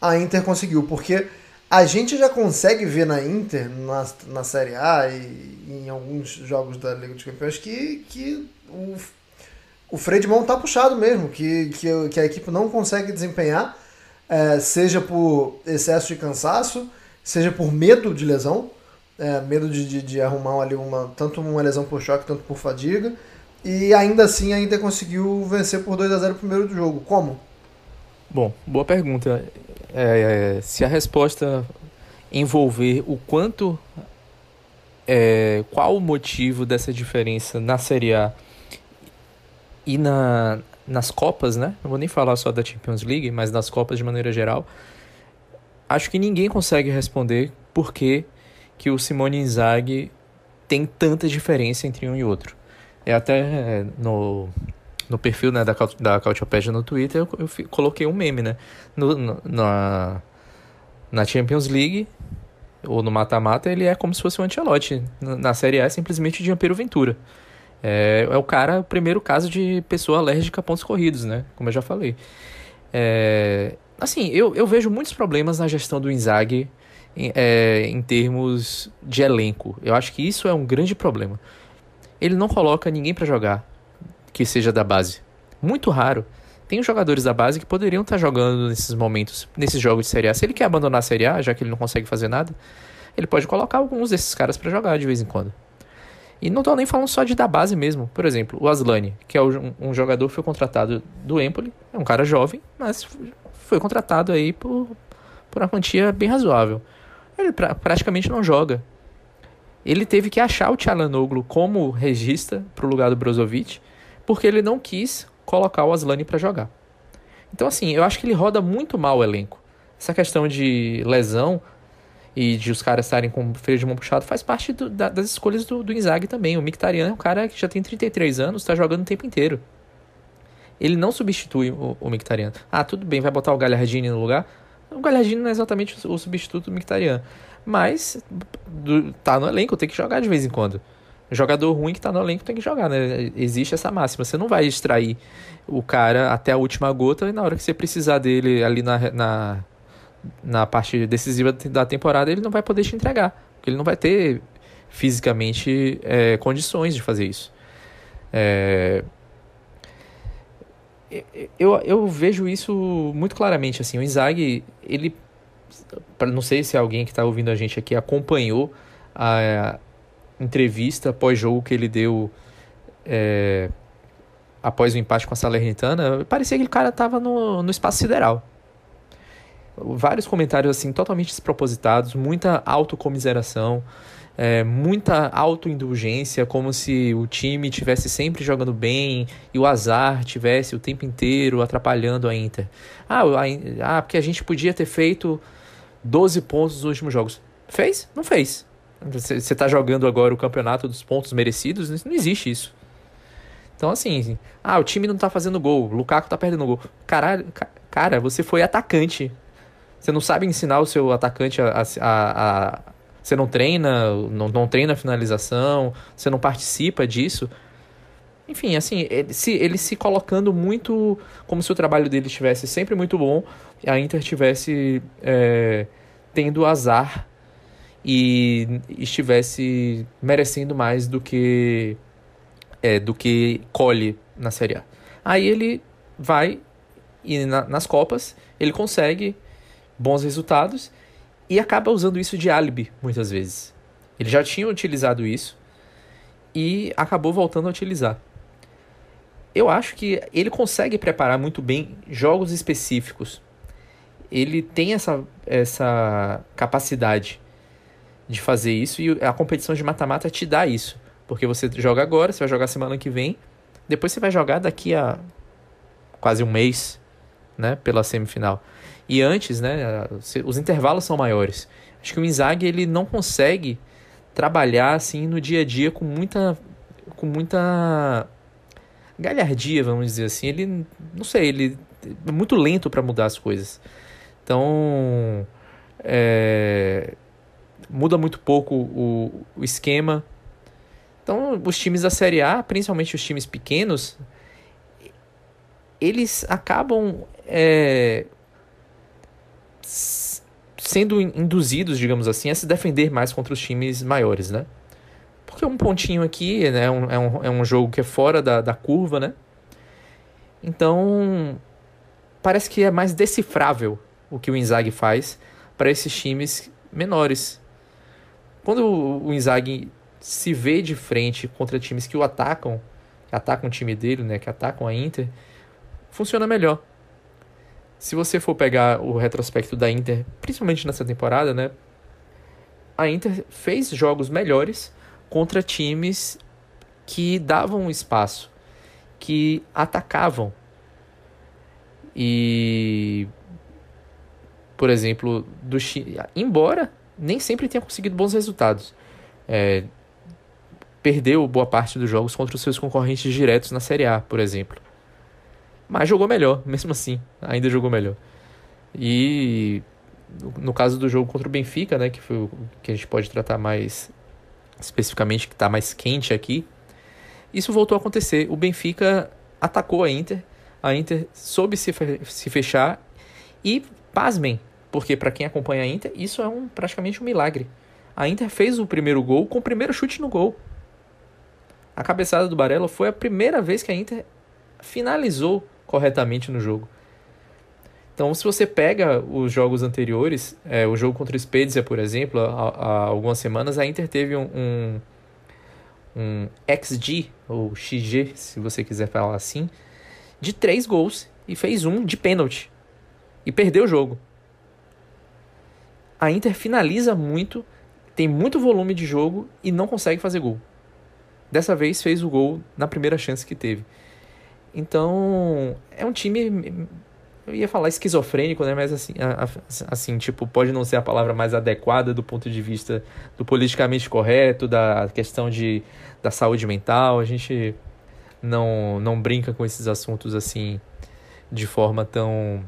a Inter conseguiu? Porque a gente já consegue ver na Inter, na, na Série A e em alguns jogos da Liga dos Campeões, que, que o, o freio de mão tá puxado mesmo, que, que, que a equipe não consegue desempenhar, é, seja por excesso de cansaço, seja por medo de lesão, é, medo de, de, de, arrumar ali uma, tanto uma lesão por choque, tanto por fadiga. E ainda assim a Inter conseguiu vencer por 2 a 0 o primeiro do jogo. Como? Bom, boa pergunta. É, se a resposta envolver o quanto. É, qual o motivo dessa diferença na Série A e na, nas Copas, né? Não vou nem falar só da Champions League, mas nas Copas de maneira geral. acho que ninguém consegue responder por que, que o Simone Inzaghi tem tanta diferença entre um e outro. É até é, no, no perfil né, da, da Cautiopedia no Twitter eu, eu, coloquei um meme, né? No, no, na, na Champions League ou no mata-mata ele é como se fosse o Ancelotti. Na, na Série A é simplesmente o Giampiero Ventura. É, é o cara, o primeiro caso de pessoa alérgica a pontos corridos, né? Como eu já falei. É, assim, eu, eu vejo muitos problemas na gestão do Inzaghi em, é, em termos de elenco. Eu acho que isso é um grande problema. Ele não coloca ninguém para jogar que seja da base. Muito raro. Tem jogadores da base que poderiam estar jogando nesses momentos, nesses jogos de Série A. Se ele quer abandonar a Série A, já que ele não consegue fazer nada, ele pode colocar alguns desses caras para jogar de vez em quando. E não estou nem falando só de da base mesmo. Por exemplo, o Aslani, que é um jogador que foi contratado do Empoli, é um cara jovem, mas foi contratado aí por, por uma quantia bem razoável. Ele pra, praticamente não joga. Ele teve que achar o Tchalanoglu como regista para o lugar do Brozovic, porque ele não quis colocar o Aslani para jogar. Então, assim, eu acho que ele roda muito mal o elenco. Essa questão de lesão e de os caras estarem com o freio de mão puxado faz parte do, da, das escolhas do, do Inzaghi também. O Mkhitaryan é um cara que já tem 33 anos, está jogando o tempo inteiro. Ele não substitui o, o Mkhitaryan. Ah, tudo bem, vai botar o Galhardini no lugar. O Galhardini não é exatamente o substituto do Mkhitaryan. Mas do, tá no elenco, tem que jogar de vez em quando. Jogador ruim que tá no elenco tem que jogar, né? Existe essa máxima. Você não vai extrair o cara até a última gota e na hora que você precisar dele ali na, na, na parte decisiva da temporada, ele não vai poder te entregar. Porque ele não vai ter fisicamente é, condições de fazer isso. É, eu, eu vejo isso muito claramente. Assim, o Inzaghi, ele. Não sei se alguém que está ouvindo a gente aqui acompanhou a entrevista pós-jogo que ele deu é, após o empate com a Salernitana. Parecia que o cara estava no, no espaço sideral. Vários comentários assim totalmente despropositados, muita autocomiseração é, muita autoindulgência, como se o time tivesse sempre jogando bem e o azar tivesse o tempo inteiro atrapalhando a Inter. Ah, a, ah porque a gente podia ter feito 12 pontos nos últimos jogos. Fez? Não fez. Você está jogando agora o campeonato dos pontos merecidos? Não existe isso. Então, assim, ah, o time não está fazendo gol, o Lukaku está perdendo gol. Caralho, cara, você foi atacante. Você não sabe ensinar o seu atacante a, a, a, você não treina, não, não treina a finalização, você não participa disso. Enfim, assim, ele se, ele se colocando muito como se o trabalho dele estivesse sempre muito bom e a Inter estivesse é, tendo azar e estivesse merecendo mais do que é, do que colhe na Série A. Aí ele vai e na, nas Copas ele consegue bons resultados e acaba usando isso de álibi muitas vezes. Ele já tinha utilizado isso e acabou voltando a utilizar. Eu acho que ele consegue preparar muito bem jogos específicos. Ele tem essa, essa capacidade de fazer isso e a competição de mata-mata te dá isso. Porque você joga agora, você vai jogar semana que vem, depois você vai jogar daqui a quase um mês, né, pela semifinal. E antes, né, os intervalos são maiores. Acho que o Inzaghi ele não consegue trabalhar assim no dia a dia com muita com muita galhardia, vamos dizer assim. Ele não sei, ele é muito lento para mudar as coisas. Então, é, muda muito pouco o, o esquema. Então, os times da Série A, principalmente os times pequenos, eles acabam é, sendo induzidos, digamos assim, a se defender mais contra os times maiores, né? Porque um pontinho aqui né, é, um, é, um, é um jogo que é fora da, da curva, né? Então, parece que é mais decifrável o que o Inzaghi faz para esses times menores. Quando o Inzaghi se vê de frente contra times que o atacam, que atacam o time dele, né, que atacam a Inter, funciona melhor. Se você for pegar o retrospecto da Inter, principalmente nessa temporada, né? A Inter fez jogos melhores contra times que davam espaço, que atacavam. E por exemplo, do embora nem sempre tenha conseguido bons resultados. É, perdeu boa parte dos jogos contra os seus concorrentes diretos na Série A, por exemplo. Mas jogou melhor, mesmo assim, ainda jogou melhor. E no caso do jogo contra o Benfica, né, que foi o que a gente pode tratar mais especificamente, que está mais quente aqui, isso voltou a acontecer. O Benfica atacou a Inter, a Inter soube se, fechar e, pasmem, porque para quem acompanha a Inter, isso é um, praticamente um milagre. A Inter fez o primeiro gol com o primeiro chute no gol. A cabeçada do Barella foi a primeira vez que a Inter finalizou corretamente no jogo. Então, se você pega os jogos anteriores, é, o jogo contra o Spezia, por exemplo, há, há, algumas semanas, a Inter teve um, um, um XG, ou XG, se você quiser falar assim, de três gols e fez um de pênalti. E perdeu o jogo. A Inter finaliza muito, tem muito volume de jogo e não consegue fazer gol. Dessa vez fez o gol na primeira chance que teve. Então, é um time eu ia falar esquizofrênico, né? Mas assim, assim, tipo, pode não ser a palavra mais adequada do ponto de vista do politicamente correto, da questão de, da saúde mental. A gente não, não brinca com esses assuntos assim de forma tão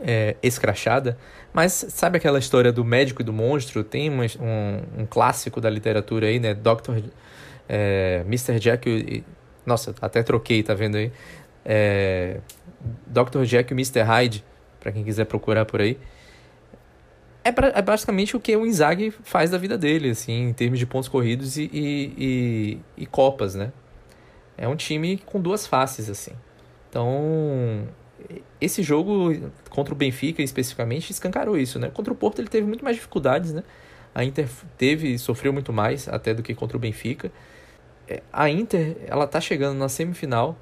é, escrachada. Mas sabe aquela história do médico e do monstro? Tem um, um, um clássico da literatura aí, né? Dr. É, Mr. Jack. Nossa, até troquei, tá vendo aí? É, Dr. Jack e Mr. Hyde, para quem quiser procurar por aí. É, pra, é, basicamente o que o Inzaghi faz da vida dele, assim, em termos de pontos corridos e, e, e, e Copas, né? É um time com duas faces, assim. Então, esse jogo contra o Benfica, especificamente, escancarou isso, né? Contra o Porto ele teve muito mais dificuldades, né? A Inter teve, sofreu muito mais até do que contra o Benfica. É, a Inter, ela tá chegando na semifinal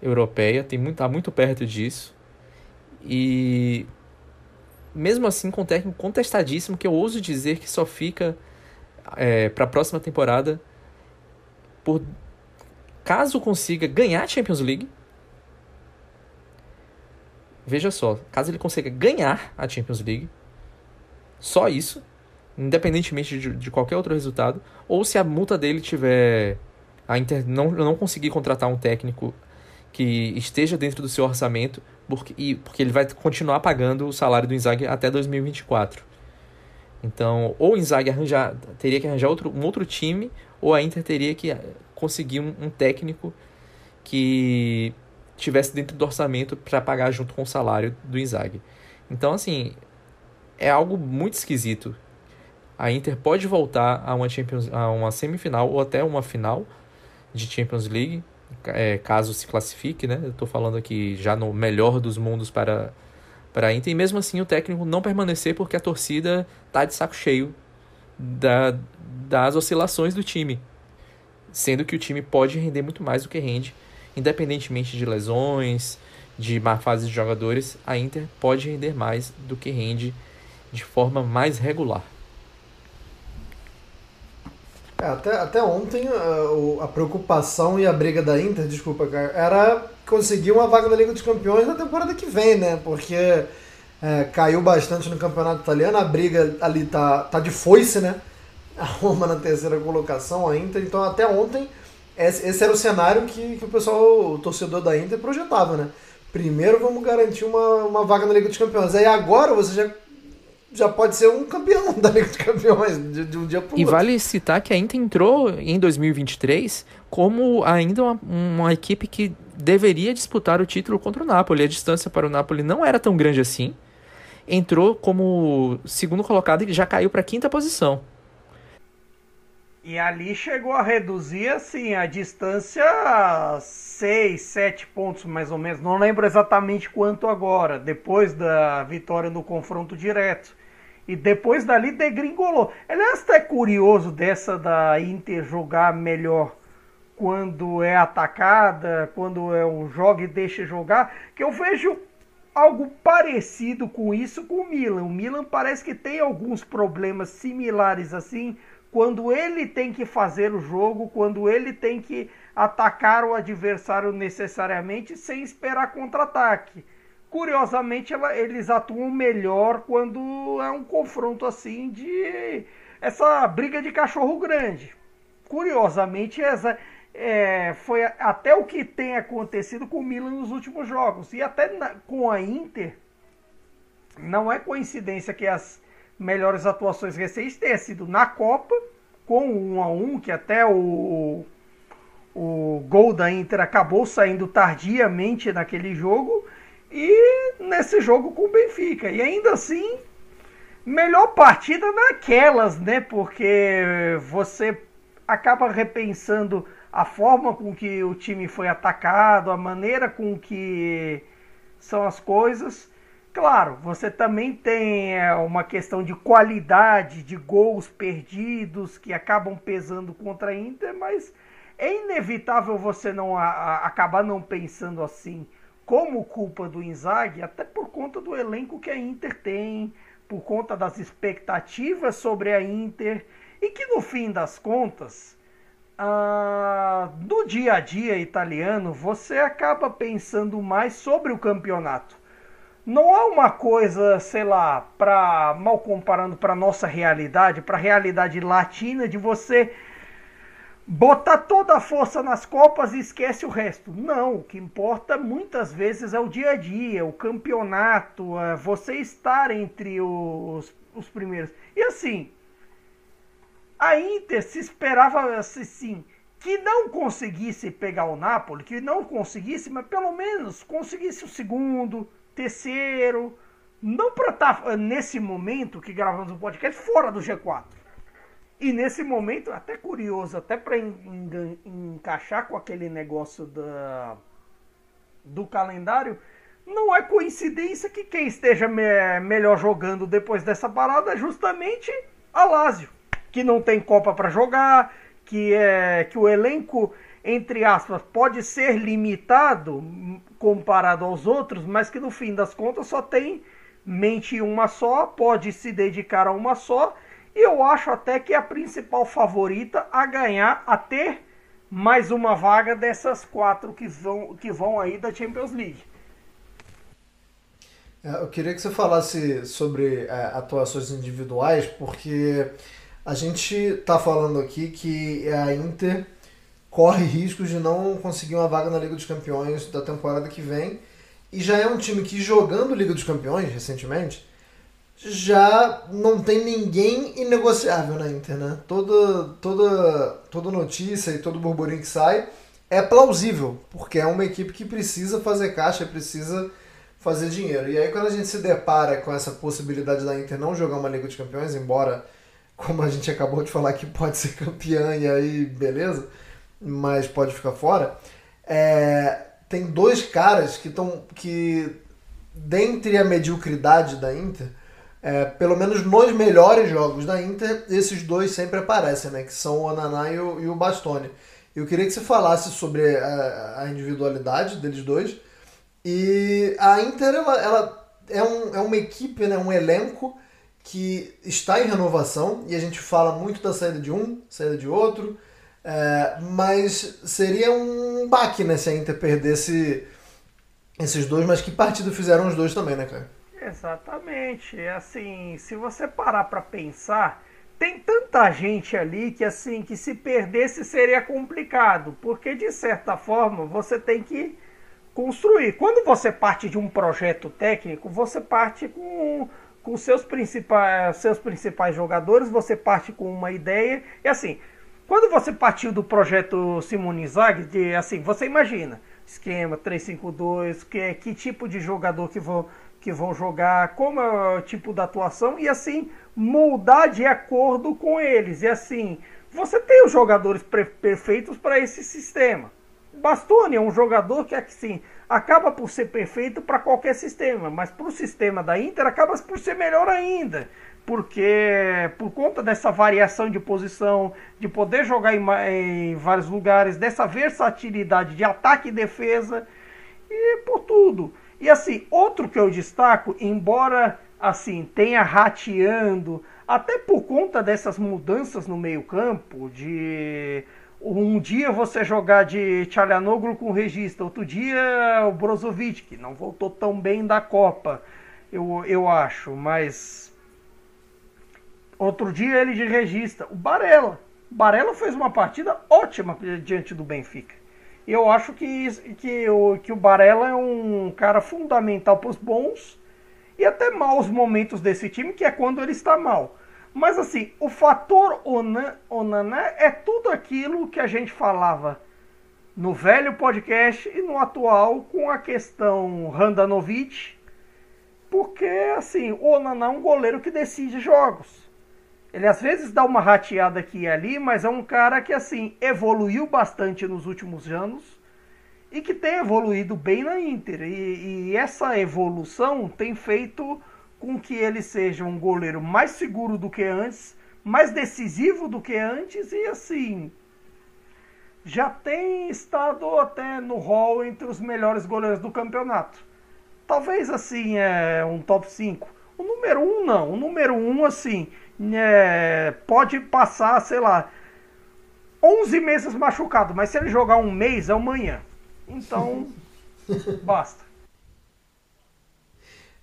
europeia, tem muito, tá muito perto disso. E mesmo assim, com um técnico contestadíssimo, que eu ouso dizer que só fica é, para a próxima temporada por caso consiga ganhar a Champions League. Veja só, caso ele consiga ganhar a Champions League, só isso, independentemente de, de qualquer outro resultado, ou se a multa dele tiver a Inter não, não conseguir contratar um técnico que esteja dentro do seu orçamento, porque, e, porque ele vai continuar pagando o salário do Inzaghi até 2024. Então, ou o Inzaghi arranjar, teria que arranjar outro, um outro time, ou a Inter teria que conseguir um, um técnico que tivesse dentro do orçamento para pagar junto com o salário do Inzaghi. Então, assim, é algo muito esquisito. A Inter pode voltar a uma, Champions, a uma semifinal ou até uma final de Champions League é, caso se classifique, né? Eu estou falando aqui já no melhor dos mundos para, para a Inter. E mesmo assim o técnico não permanecer porque a torcida tá de saco cheio da, das oscilações do time. Sendo que o time pode render muito mais do que rende, independentemente de lesões, de má fase de jogadores, a Inter pode render mais do que rende de forma mais regular. É, até, até ontem a, a, preocupação e a briga da Inter, desculpa, cara, era conseguir uma vaga na Liga dos Campeões na temporada que vem, né? Porque é, caiu bastante no campeonato italiano, a briga ali tá, tá de foice, né? A Roma na terceira colocação, a Inter, então até ontem esse, era o cenário que, que o pessoal, o torcedor da Inter projetava, né? Primeiro vamos garantir uma, uma vaga na Liga dos Campeões. Aí agora você já já pode ser um campeão da Liga dos Campeões de, de um dia para o E vale citar que a Inter entrou em 2023 como ainda uma, uma, equipe que deveria disputar o título contra o Napoli. A distância para o Napoli não era tão grande assim. Entrou como segundo colocado e já caiu para a quinta posição. E ali chegou a reduzir assim a distância a 6, 7 pontos mais ou menos. Não lembro exatamente quanto agora, depois da vitória no confronto direto. E depois dali degringolou. Aliás, até curioso dessa da Inter jogar melhor quando é atacada, quando é um joga e deixa jogar, que eu vejo algo parecido com isso com o Milan. O Milan parece que tem alguns problemas similares assim, quando ele tem que fazer o jogo, quando ele tem que atacar o adversário necessariamente sem esperar contra-ataque curiosamente ela, eles atuam melhor quando é um confronto assim de essa briga de cachorro grande. Curiosamente, essa é, foi até o que tem acontecido com o Milan nos últimos jogos. E até na, com a Inter, não é coincidência que as melhores atuações recentes tenham sido na Copa, com o 1 a 1 que até o, o gol da Inter acabou saindo tardiamente naquele jogo, e nesse jogo com o Benfica. E ainda assim, melhor partida naquelas, né? Porque você acaba repensando a forma com que o time foi atacado, a maneira com que são as coisas. Claro, você também tem é, uma questão de qualidade de gols perdidos que acabam pesando contra a Inter, mas é inevitável você não a, a, acabar não pensando assim como culpa do Inzaghi, até por conta do elenco que a Inter tem, por conta das expectativas sobre a Inter e que no fim das contas ah, no dia a dia italiano, você acaba pensando mais sobre o campeonato. Não há uma coisa, sei lá, para mal comparando para nossa realidade, para a realidade latina de você botar toda a força nas copas e esquece o resto. Não, o que importa muitas vezes é o dia a dia, o campeonato, é você estar entre os, os primeiros. E assim, a Inter se esperava assim, que não conseguisse pegar o Napoli, que não conseguisse, mas pelo menos conseguisse o segundo, terceiro, não para estar tá, nesse momento que gravamos o podcast fora do G4. E nesse momento, até curioso, até para encaixar com aquele negócio da, do calendário, não é coincidência que quem esteja me, melhor jogando depois dessa parada é justamente a Lazio que não tem Copa para jogar, que é que o elenco entre aspas pode ser limitado comparado aos outros, mas que no fim das contas só tem mente uma só, pode se dedicar a uma só, e eu acho até que é a principal favorita a ganhar, a ter mais uma vaga dessas quatro que vão, que vão aí da Champions League. É, eu queria que você falasse sobre é, atuações individuais, porque a gente está falando aqui que a Inter corre riscos de não conseguir uma vaga na Liga dos Campeões da temporada que vem. E já é um time que, jogando Liga dos Campeões recentemente, já não tem ninguém inegociável na Inter, né? Toda, toda, toda notícia e todo burburinho que sai é plausível, porque é uma equipe que precisa fazer caixa, precisa fazer dinheiro. E aí quando a gente se depara com essa possibilidade da Inter não jogar uma Liga dos Campeões, embora como a gente acabou de falar que pode ser campeã e aí beleza, mas pode ficar fora. É, tem dois caras que estão que dentre a mediocridade da Inter, é, pelo menos nos melhores jogos da Inter, esses dois sempre aparecem, né? Que são o Ananá e o, e o Bastoni. Eu queria que você falasse sobre a, a individualidade deles dois. E a Inter, ela, ela é, um, é uma equipe, né? um elenco que está em renovação e a gente fala muito da saída de um, saída de outro, é, mas seria um baque né, se a Inter perdesse esses dois, mas que partido fizeram os dois também, né, cara? Exatamente. Assim, se você parar para pensar, tem tanta gente ali que assim que se perdesse seria complicado, porque de certa forma você tem que construir. Quando você parte de um projeto técnico, você parte com com seus principais, seus principais jogadores, você parte com uma ideia. E assim, quando você partiu do projeto Simone Zag, de assim, você imagina esquema 352, que, que tipo de jogador que vão, que vão jogar, como é o tipo da atuação, e assim, moldar de acordo com eles. E assim, você tem os jogadores perfeitos para esse sistema. Bastoni é um jogador que assim, acaba por ser perfeito para qualquer sistema, mas para o sistema da Inter acaba por ser melhor ainda, porque por conta dessa variação de posição, de poder jogar em, em vários lugares, dessa versatilidade de ataque e defesa e por tudo. E assim, outro que eu destaco, embora assim tenha rateando, até por conta dessas mudanças no meio-campo, de um dia você jogar de Tchalhanoglu com o Regista, outro dia o Brozovic, que não voltou tão bem da Copa, eu, eu acho, mas outro dia ele de Regista, o Barella. O Barella fez uma partida ótima diante do Benfica. Eu acho que, que, o, que o Barella é um cara fundamental para os bons e até maus momentos desse time, que é quando ele está mal. Mas assim, o fator Onaná é tudo aquilo que a gente falava no velho podcast e no atual com a questão Randanovic, porque assim, o Onaná é um goleiro que decide jogos. Ele às vezes dá uma rateada aqui e ali, mas é um cara que assim evoluiu bastante nos últimos anos e que tem evoluído bem na Inter. E, e essa evolução tem feito com que ele seja um goleiro mais seguro do que antes, mais decisivo do que antes e assim já tem estado até no hall entre os melhores goleiros do campeonato. Talvez assim é um top 5. O número 1 um, não. O número 1 um, assim é, pode passar, sei lá, 11 meses machucado, mas se ele jogar um mês é amanhã. Então, basta.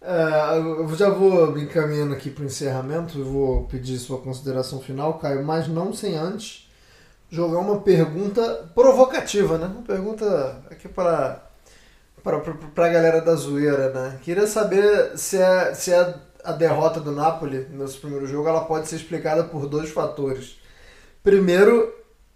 É, eu já vou me encaminhando aqui para o encerramento, eu vou pedir sua consideração final, Caio, mas não sem antes jogar uma pergunta provocativa, né? Uma pergunta aqui para para a galera da zoeira, né? Queria saber se, é, se é a derrota do Napoli nesse primeiro jogo ela pode ser explicada por dois fatores. Primeiro,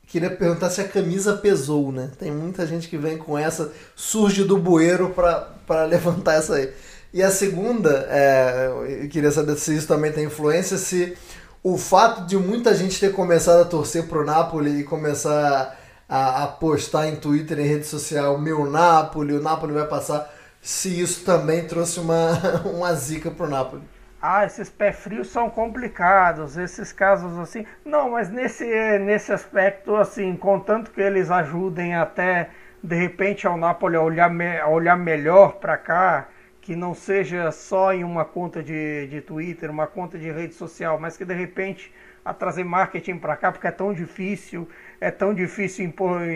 queria perguntar se a camisa pesou, né? Tem muita gente que vem com essa, surge do bueiro para levantar essa aí. E a segunda, é, eu queria saber se isso também tem influência, se o fato de muita gente ter começado a torcer pro Napoli e começar a, a postar em Twitter, em rede social, meu Napoli, o Napoli vai passar, se isso também trouxe uma, uma zica pro Napoli. Ah, esses pé frios são complicados, esses casos assim. Não, mas nesse, nesse aspecto, assim, contanto que eles ajudem até de repente ao Napoli a olhar, a olhar melhor para cá, que não seja só em uma conta de, de Twitter, uma conta de rede social, mas que de repente a trazer marketing para cá, porque é tão difícil, é tão difícil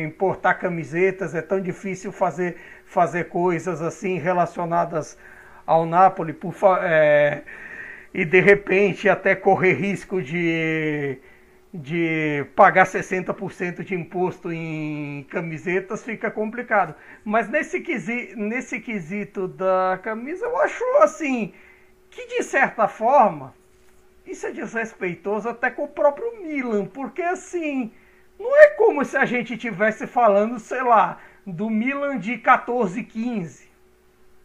importar camisetas, é tão difícil fazer, fazer coisas assim relacionadas ao Napoli, por, é, e de repente até correr risco de de pagar 60% de imposto em camisetas fica complicado. Mas nesse quesito, nesse quesito da camisa, eu acho assim que de certa forma isso é desrespeitoso até com o próprio Milan, porque assim não é como se a gente estivesse falando, sei lá, do Milan de 14, 15.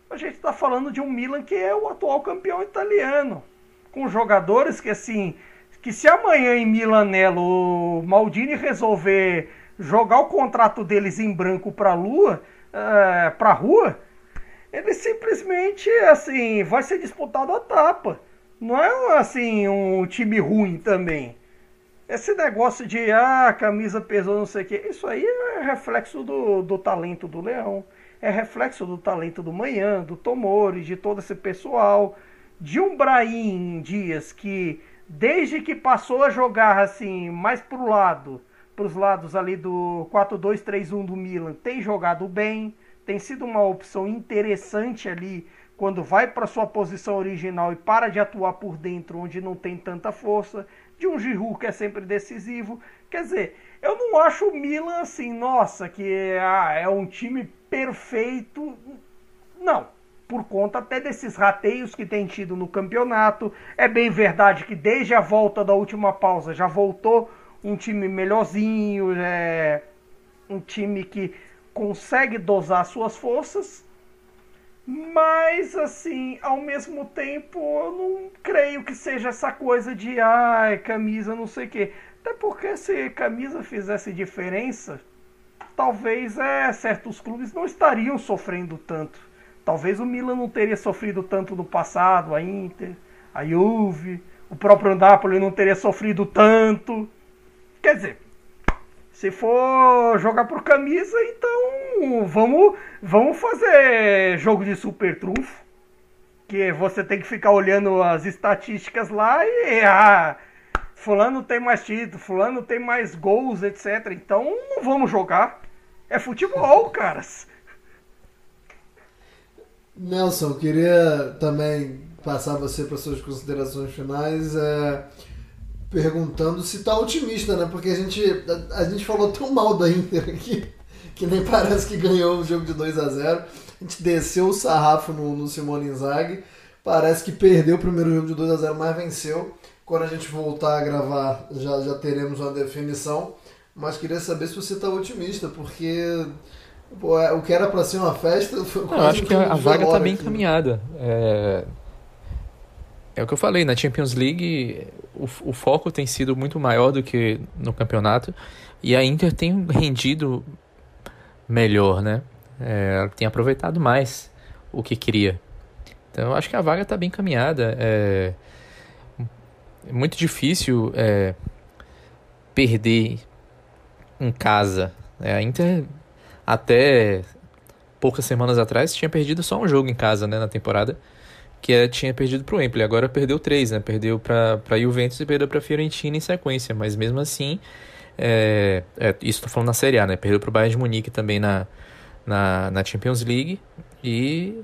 A gente está falando de um Milan que é o atual campeão italiano, com jogadores que assim que se amanhã em Milanello o Maldini resolver jogar o contrato deles em branco para a lua, é, para a rua, ele simplesmente assim vai ser disputado a tapa. Não é assim um time ruim também. Esse negócio de ah, camisa pesou, não sei o que, isso aí é reflexo do, do talento do Leão, é reflexo do talento do Manhã, do Tomori, de todo esse pessoal, de um Brahim Dias que desde que passou a jogar assim, mais pro lado, pros lados ali do 4-2-3-1 do Milan, tem jogado bem, tem sido uma opção interessante ali quando vai para sua posição original e para de atuar por dentro onde não tem tanta força, de um Giroud que é sempre decisivo. Quer dizer, eu não acho o Milan assim, nossa, que ah, é um time perfeito. Não, por conta até desses rateios que tem tido no campeonato. É bem verdade que desde a volta da última pausa já voltou um time melhorzinho, é um time que consegue dosar suas forças. Mas assim, ao mesmo tempo, eu não creio que seja essa coisa de ai, camisa não sei o quê. Até porque se camisa fizesse diferença, talvez é, certos clubes não estariam sofrendo tanto. Talvez o Milan não teria sofrido tanto no passado, a Inter, a Juve, o próprio Napoli não teria sofrido tanto. Quer dizer, se for jogar por camisa, então vamos, vamos fazer jogo de super trunfo. Que você tem que ficar olhando as estatísticas lá e ah, fulano tem mais título, fulano tem mais gols, etc. Então não vamos jogar. É futebol, caras. Nelson, queria também passar você para suas considerações finais, é, perguntando se está otimista, né? Porque a gente, a, a, gente falou tão mal da Inter aqui, que nem parece que ganhou o jogo de 2 a 0 A gente desceu o sarrafo no, no Simone Inzaghi, parece que perdeu o primeiro jogo de 2 a 0 mas venceu. Quando a gente voltar a gravar, já, já teremos uma definição. Mas queria saber se você está otimista, porque pô, é, o que era para ser uma festa foi Não, Eu acho que a, a vaga está bem encaminhada. É... é o que eu falei, na Champions League o, o foco tem sido muito maior do que no campeonato e a Inter tem rendido melhor, né? É, ela tem aproveitado mais o que queria. Então eu acho que a vaga está bem encaminhada. É, é muito difícil é, perder em casa. É, a Inter, até poucas semanas atrás, tinha perdido só um jogo em casa né, na temporada, que tinha perdido para o Empoli. Agora perdeu três, né? Perdeu para a Juventus e perdeu para a Fiorentina em sequência. Mas mesmo assim, é, é, isso estou falando na Série A, né? Perdeu para o Bayern de Munique também na, na, na Champions League. E,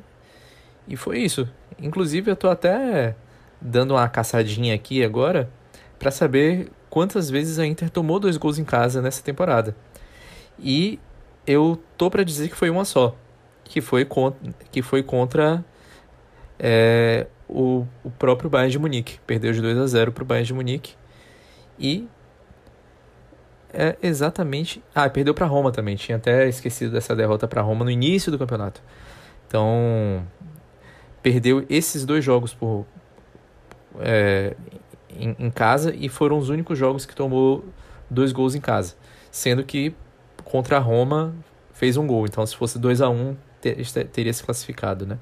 e foi isso. Inclusive, eu estou até dando uma caçadinha aqui agora para saber quantas vezes a Inter tomou dois gols em casa nessa temporada. E eu tô para dizer que foi uma só, que foi contra, que foi contra é, o, o próprio Bayern de Munique. Perdeu de 2 a 0 para o Bayern de Munique. E é exatamente. Ah, perdeu para Roma também. Tinha até esquecido dessa derrota para Roma no início do campeonato. Então, perdeu esses dois jogos por, é, em, em, casa e foram os únicos jogos que tomou dois gols em casa. Sendo que contra a Roma fez um gol. Então, se fosse 2 a 1 um, teria se classificado, né?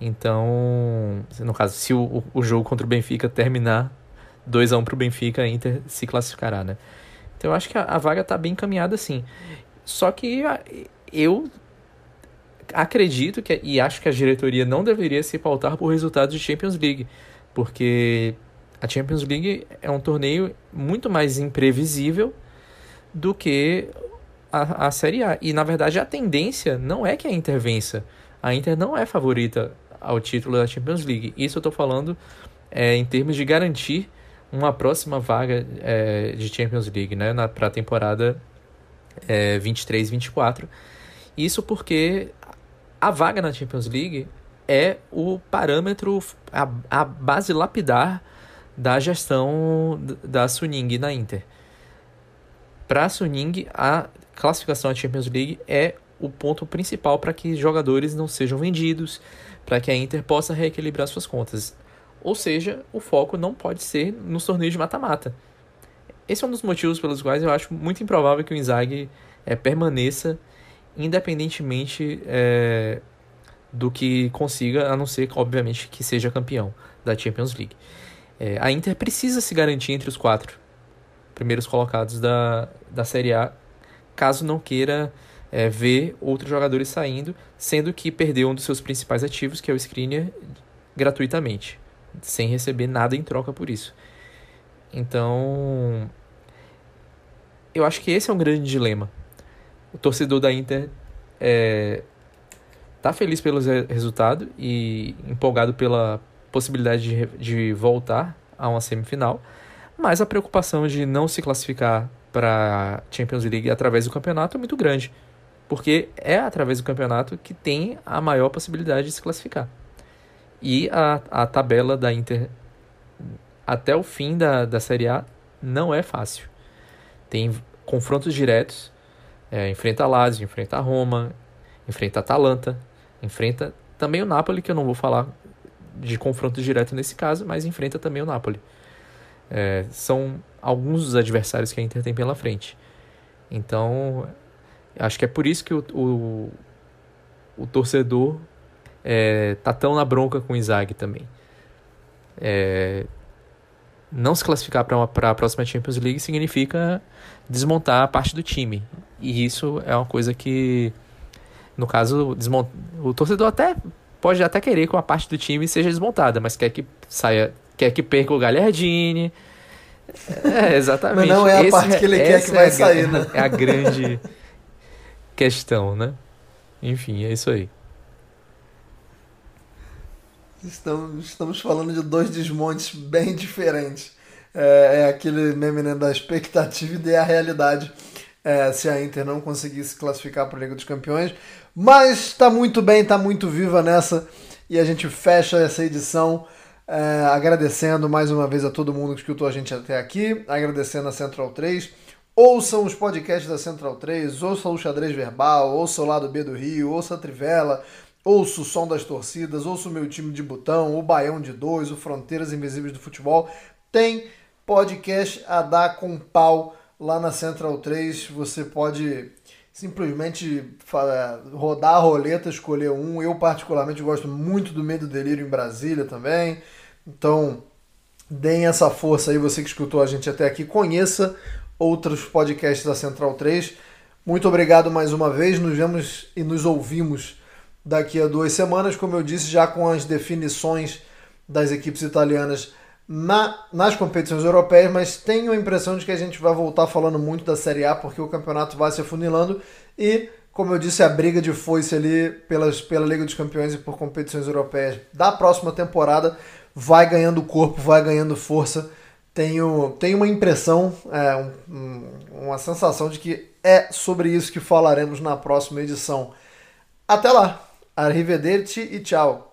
Então, no caso, se o, o jogo contra o Benfica terminar 2 a 1 um para o Benfica, a Inter se classificará, né? Então, eu acho que a, a vaga está bem encaminhada, sim. Só que eu acredito que, e acho que a diretoria não deveria se pautar por resultados de Champions League porque a Champions League é um torneio muito mais imprevisível do que a, a Série A. E na verdade a tendência não é que a Inter vença. A Inter não é favorita ao título da Champions League. Isso eu estou falando é, em termos de garantir uma próxima vaga é, de Champions League né, para a temporada é, 23-24. Isso porque a vaga na Champions League é o parâmetro, a, a base lapidar da gestão da Suning na Inter. Para a Suning, a classificação à Champions League é o ponto principal para que jogadores não sejam vendidos, para que a Inter possa reequilibrar suas contas. Ou seja, o foco não pode ser nos torneios de mata-mata. Esse é um dos motivos pelos quais eu acho muito improvável que o Inzaghi é, permaneça, independentemente é, do que consiga, a não ser, obviamente, que seja campeão da Champions League. É, a Inter precisa se garantir entre os quatro primeiros colocados da, da Série A, caso não queira é, ver outros jogadores saindo, sendo que perdeu um dos seus principais ativos, que é o Skriniar, gratuitamente, sem receber nada em troca por isso. Então, eu acho que esse é um grande dilema. O torcedor da Inter é, tá feliz pelo resultado e empolgado pela possibilidade de, de voltar a uma semifinal, mas a preocupação de não se classificar para Champions League através do campeonato é muito grande, porque é através do campeonato que tem a maior possibilidade de se classificar. E a, a tabela da Inter até o fim da, da Série A não é fácil. Tem confrontos diretos, é, enfrenta a Lazio, enfrenta a Roma, enfrenta a Atalanta, Enfrenta também o Napoli, que eu não vou falar de confronto direto nesse caso, mas enfrenta também o Napoli. É, são alguns dos adversários que a Inter tem pela frente. Então, acho que é por isso que o, o, o torcedor é, tá tão na bronca com o Inzaghi também. É, não se classificar para a próxima Champions League significa desmontar a parte do time. E isso é uma coisa que no caso, desmont... o torcedor até pode até querer que uma parte do time seja desmontada, mas quer que saia, quer que perca o Galhardini, É, exatamente. Mas não é a Esse parte que ele quer que vai é sair, né? É a grande questão, né? Enfim, é isso aí. Estamos, falando de dois desmontes bem diferentes. É, é aquele meme né, da expectativa e da realidade é, se a Inter não conseguisse classificar para a Liga dos Campeões. Mas está muito bem, está muito viva nessa e a gente fecha essa edição é, agradecendo mais uma vez a todo mundo que escutou a gente até aqui, agradecendo a Central 3. Ouçam os podcasts da Central 3, ouçam o Xadrez Verbal, ouçam o Lado B do Rio, ouçam a Trivela, ouço o som das torcidas, ouço o meu time de botão, o Baião de Dois, o Fronteiras Invisíveis do Futebol. Tem podcast a dar com pau lá na Central 3. Você pode simplesmente rodar a roleta, escolher um. Eu, particularmente, gosto muito do Medo Delírio em Brasília também. Então, deem essa força aí, você que escutou a gente até aqui. Conheça outros podcasts da Central 3. Muito obrigado mais uma vez. Nos vemos e nos ouvimos daqui a duas semanas, como eu disse, já com as definições das equipes italianas na, nas competições europeias, mas tenho a impressão de que a gente vai voltar falando muito da Série A, porque o campeonato vai se afunilando e, como eu disse, a briga de foice ali pelas, pela Liga dos Campeões e por competições europeias da próxima temporada vai ganhando corpo, vai ganhando força. Tenho, tenho uma impressão, é, um- um- uma sensação de que é sobre isso que falaremos na próxima edição. Até lá! Arrivederci e tchau!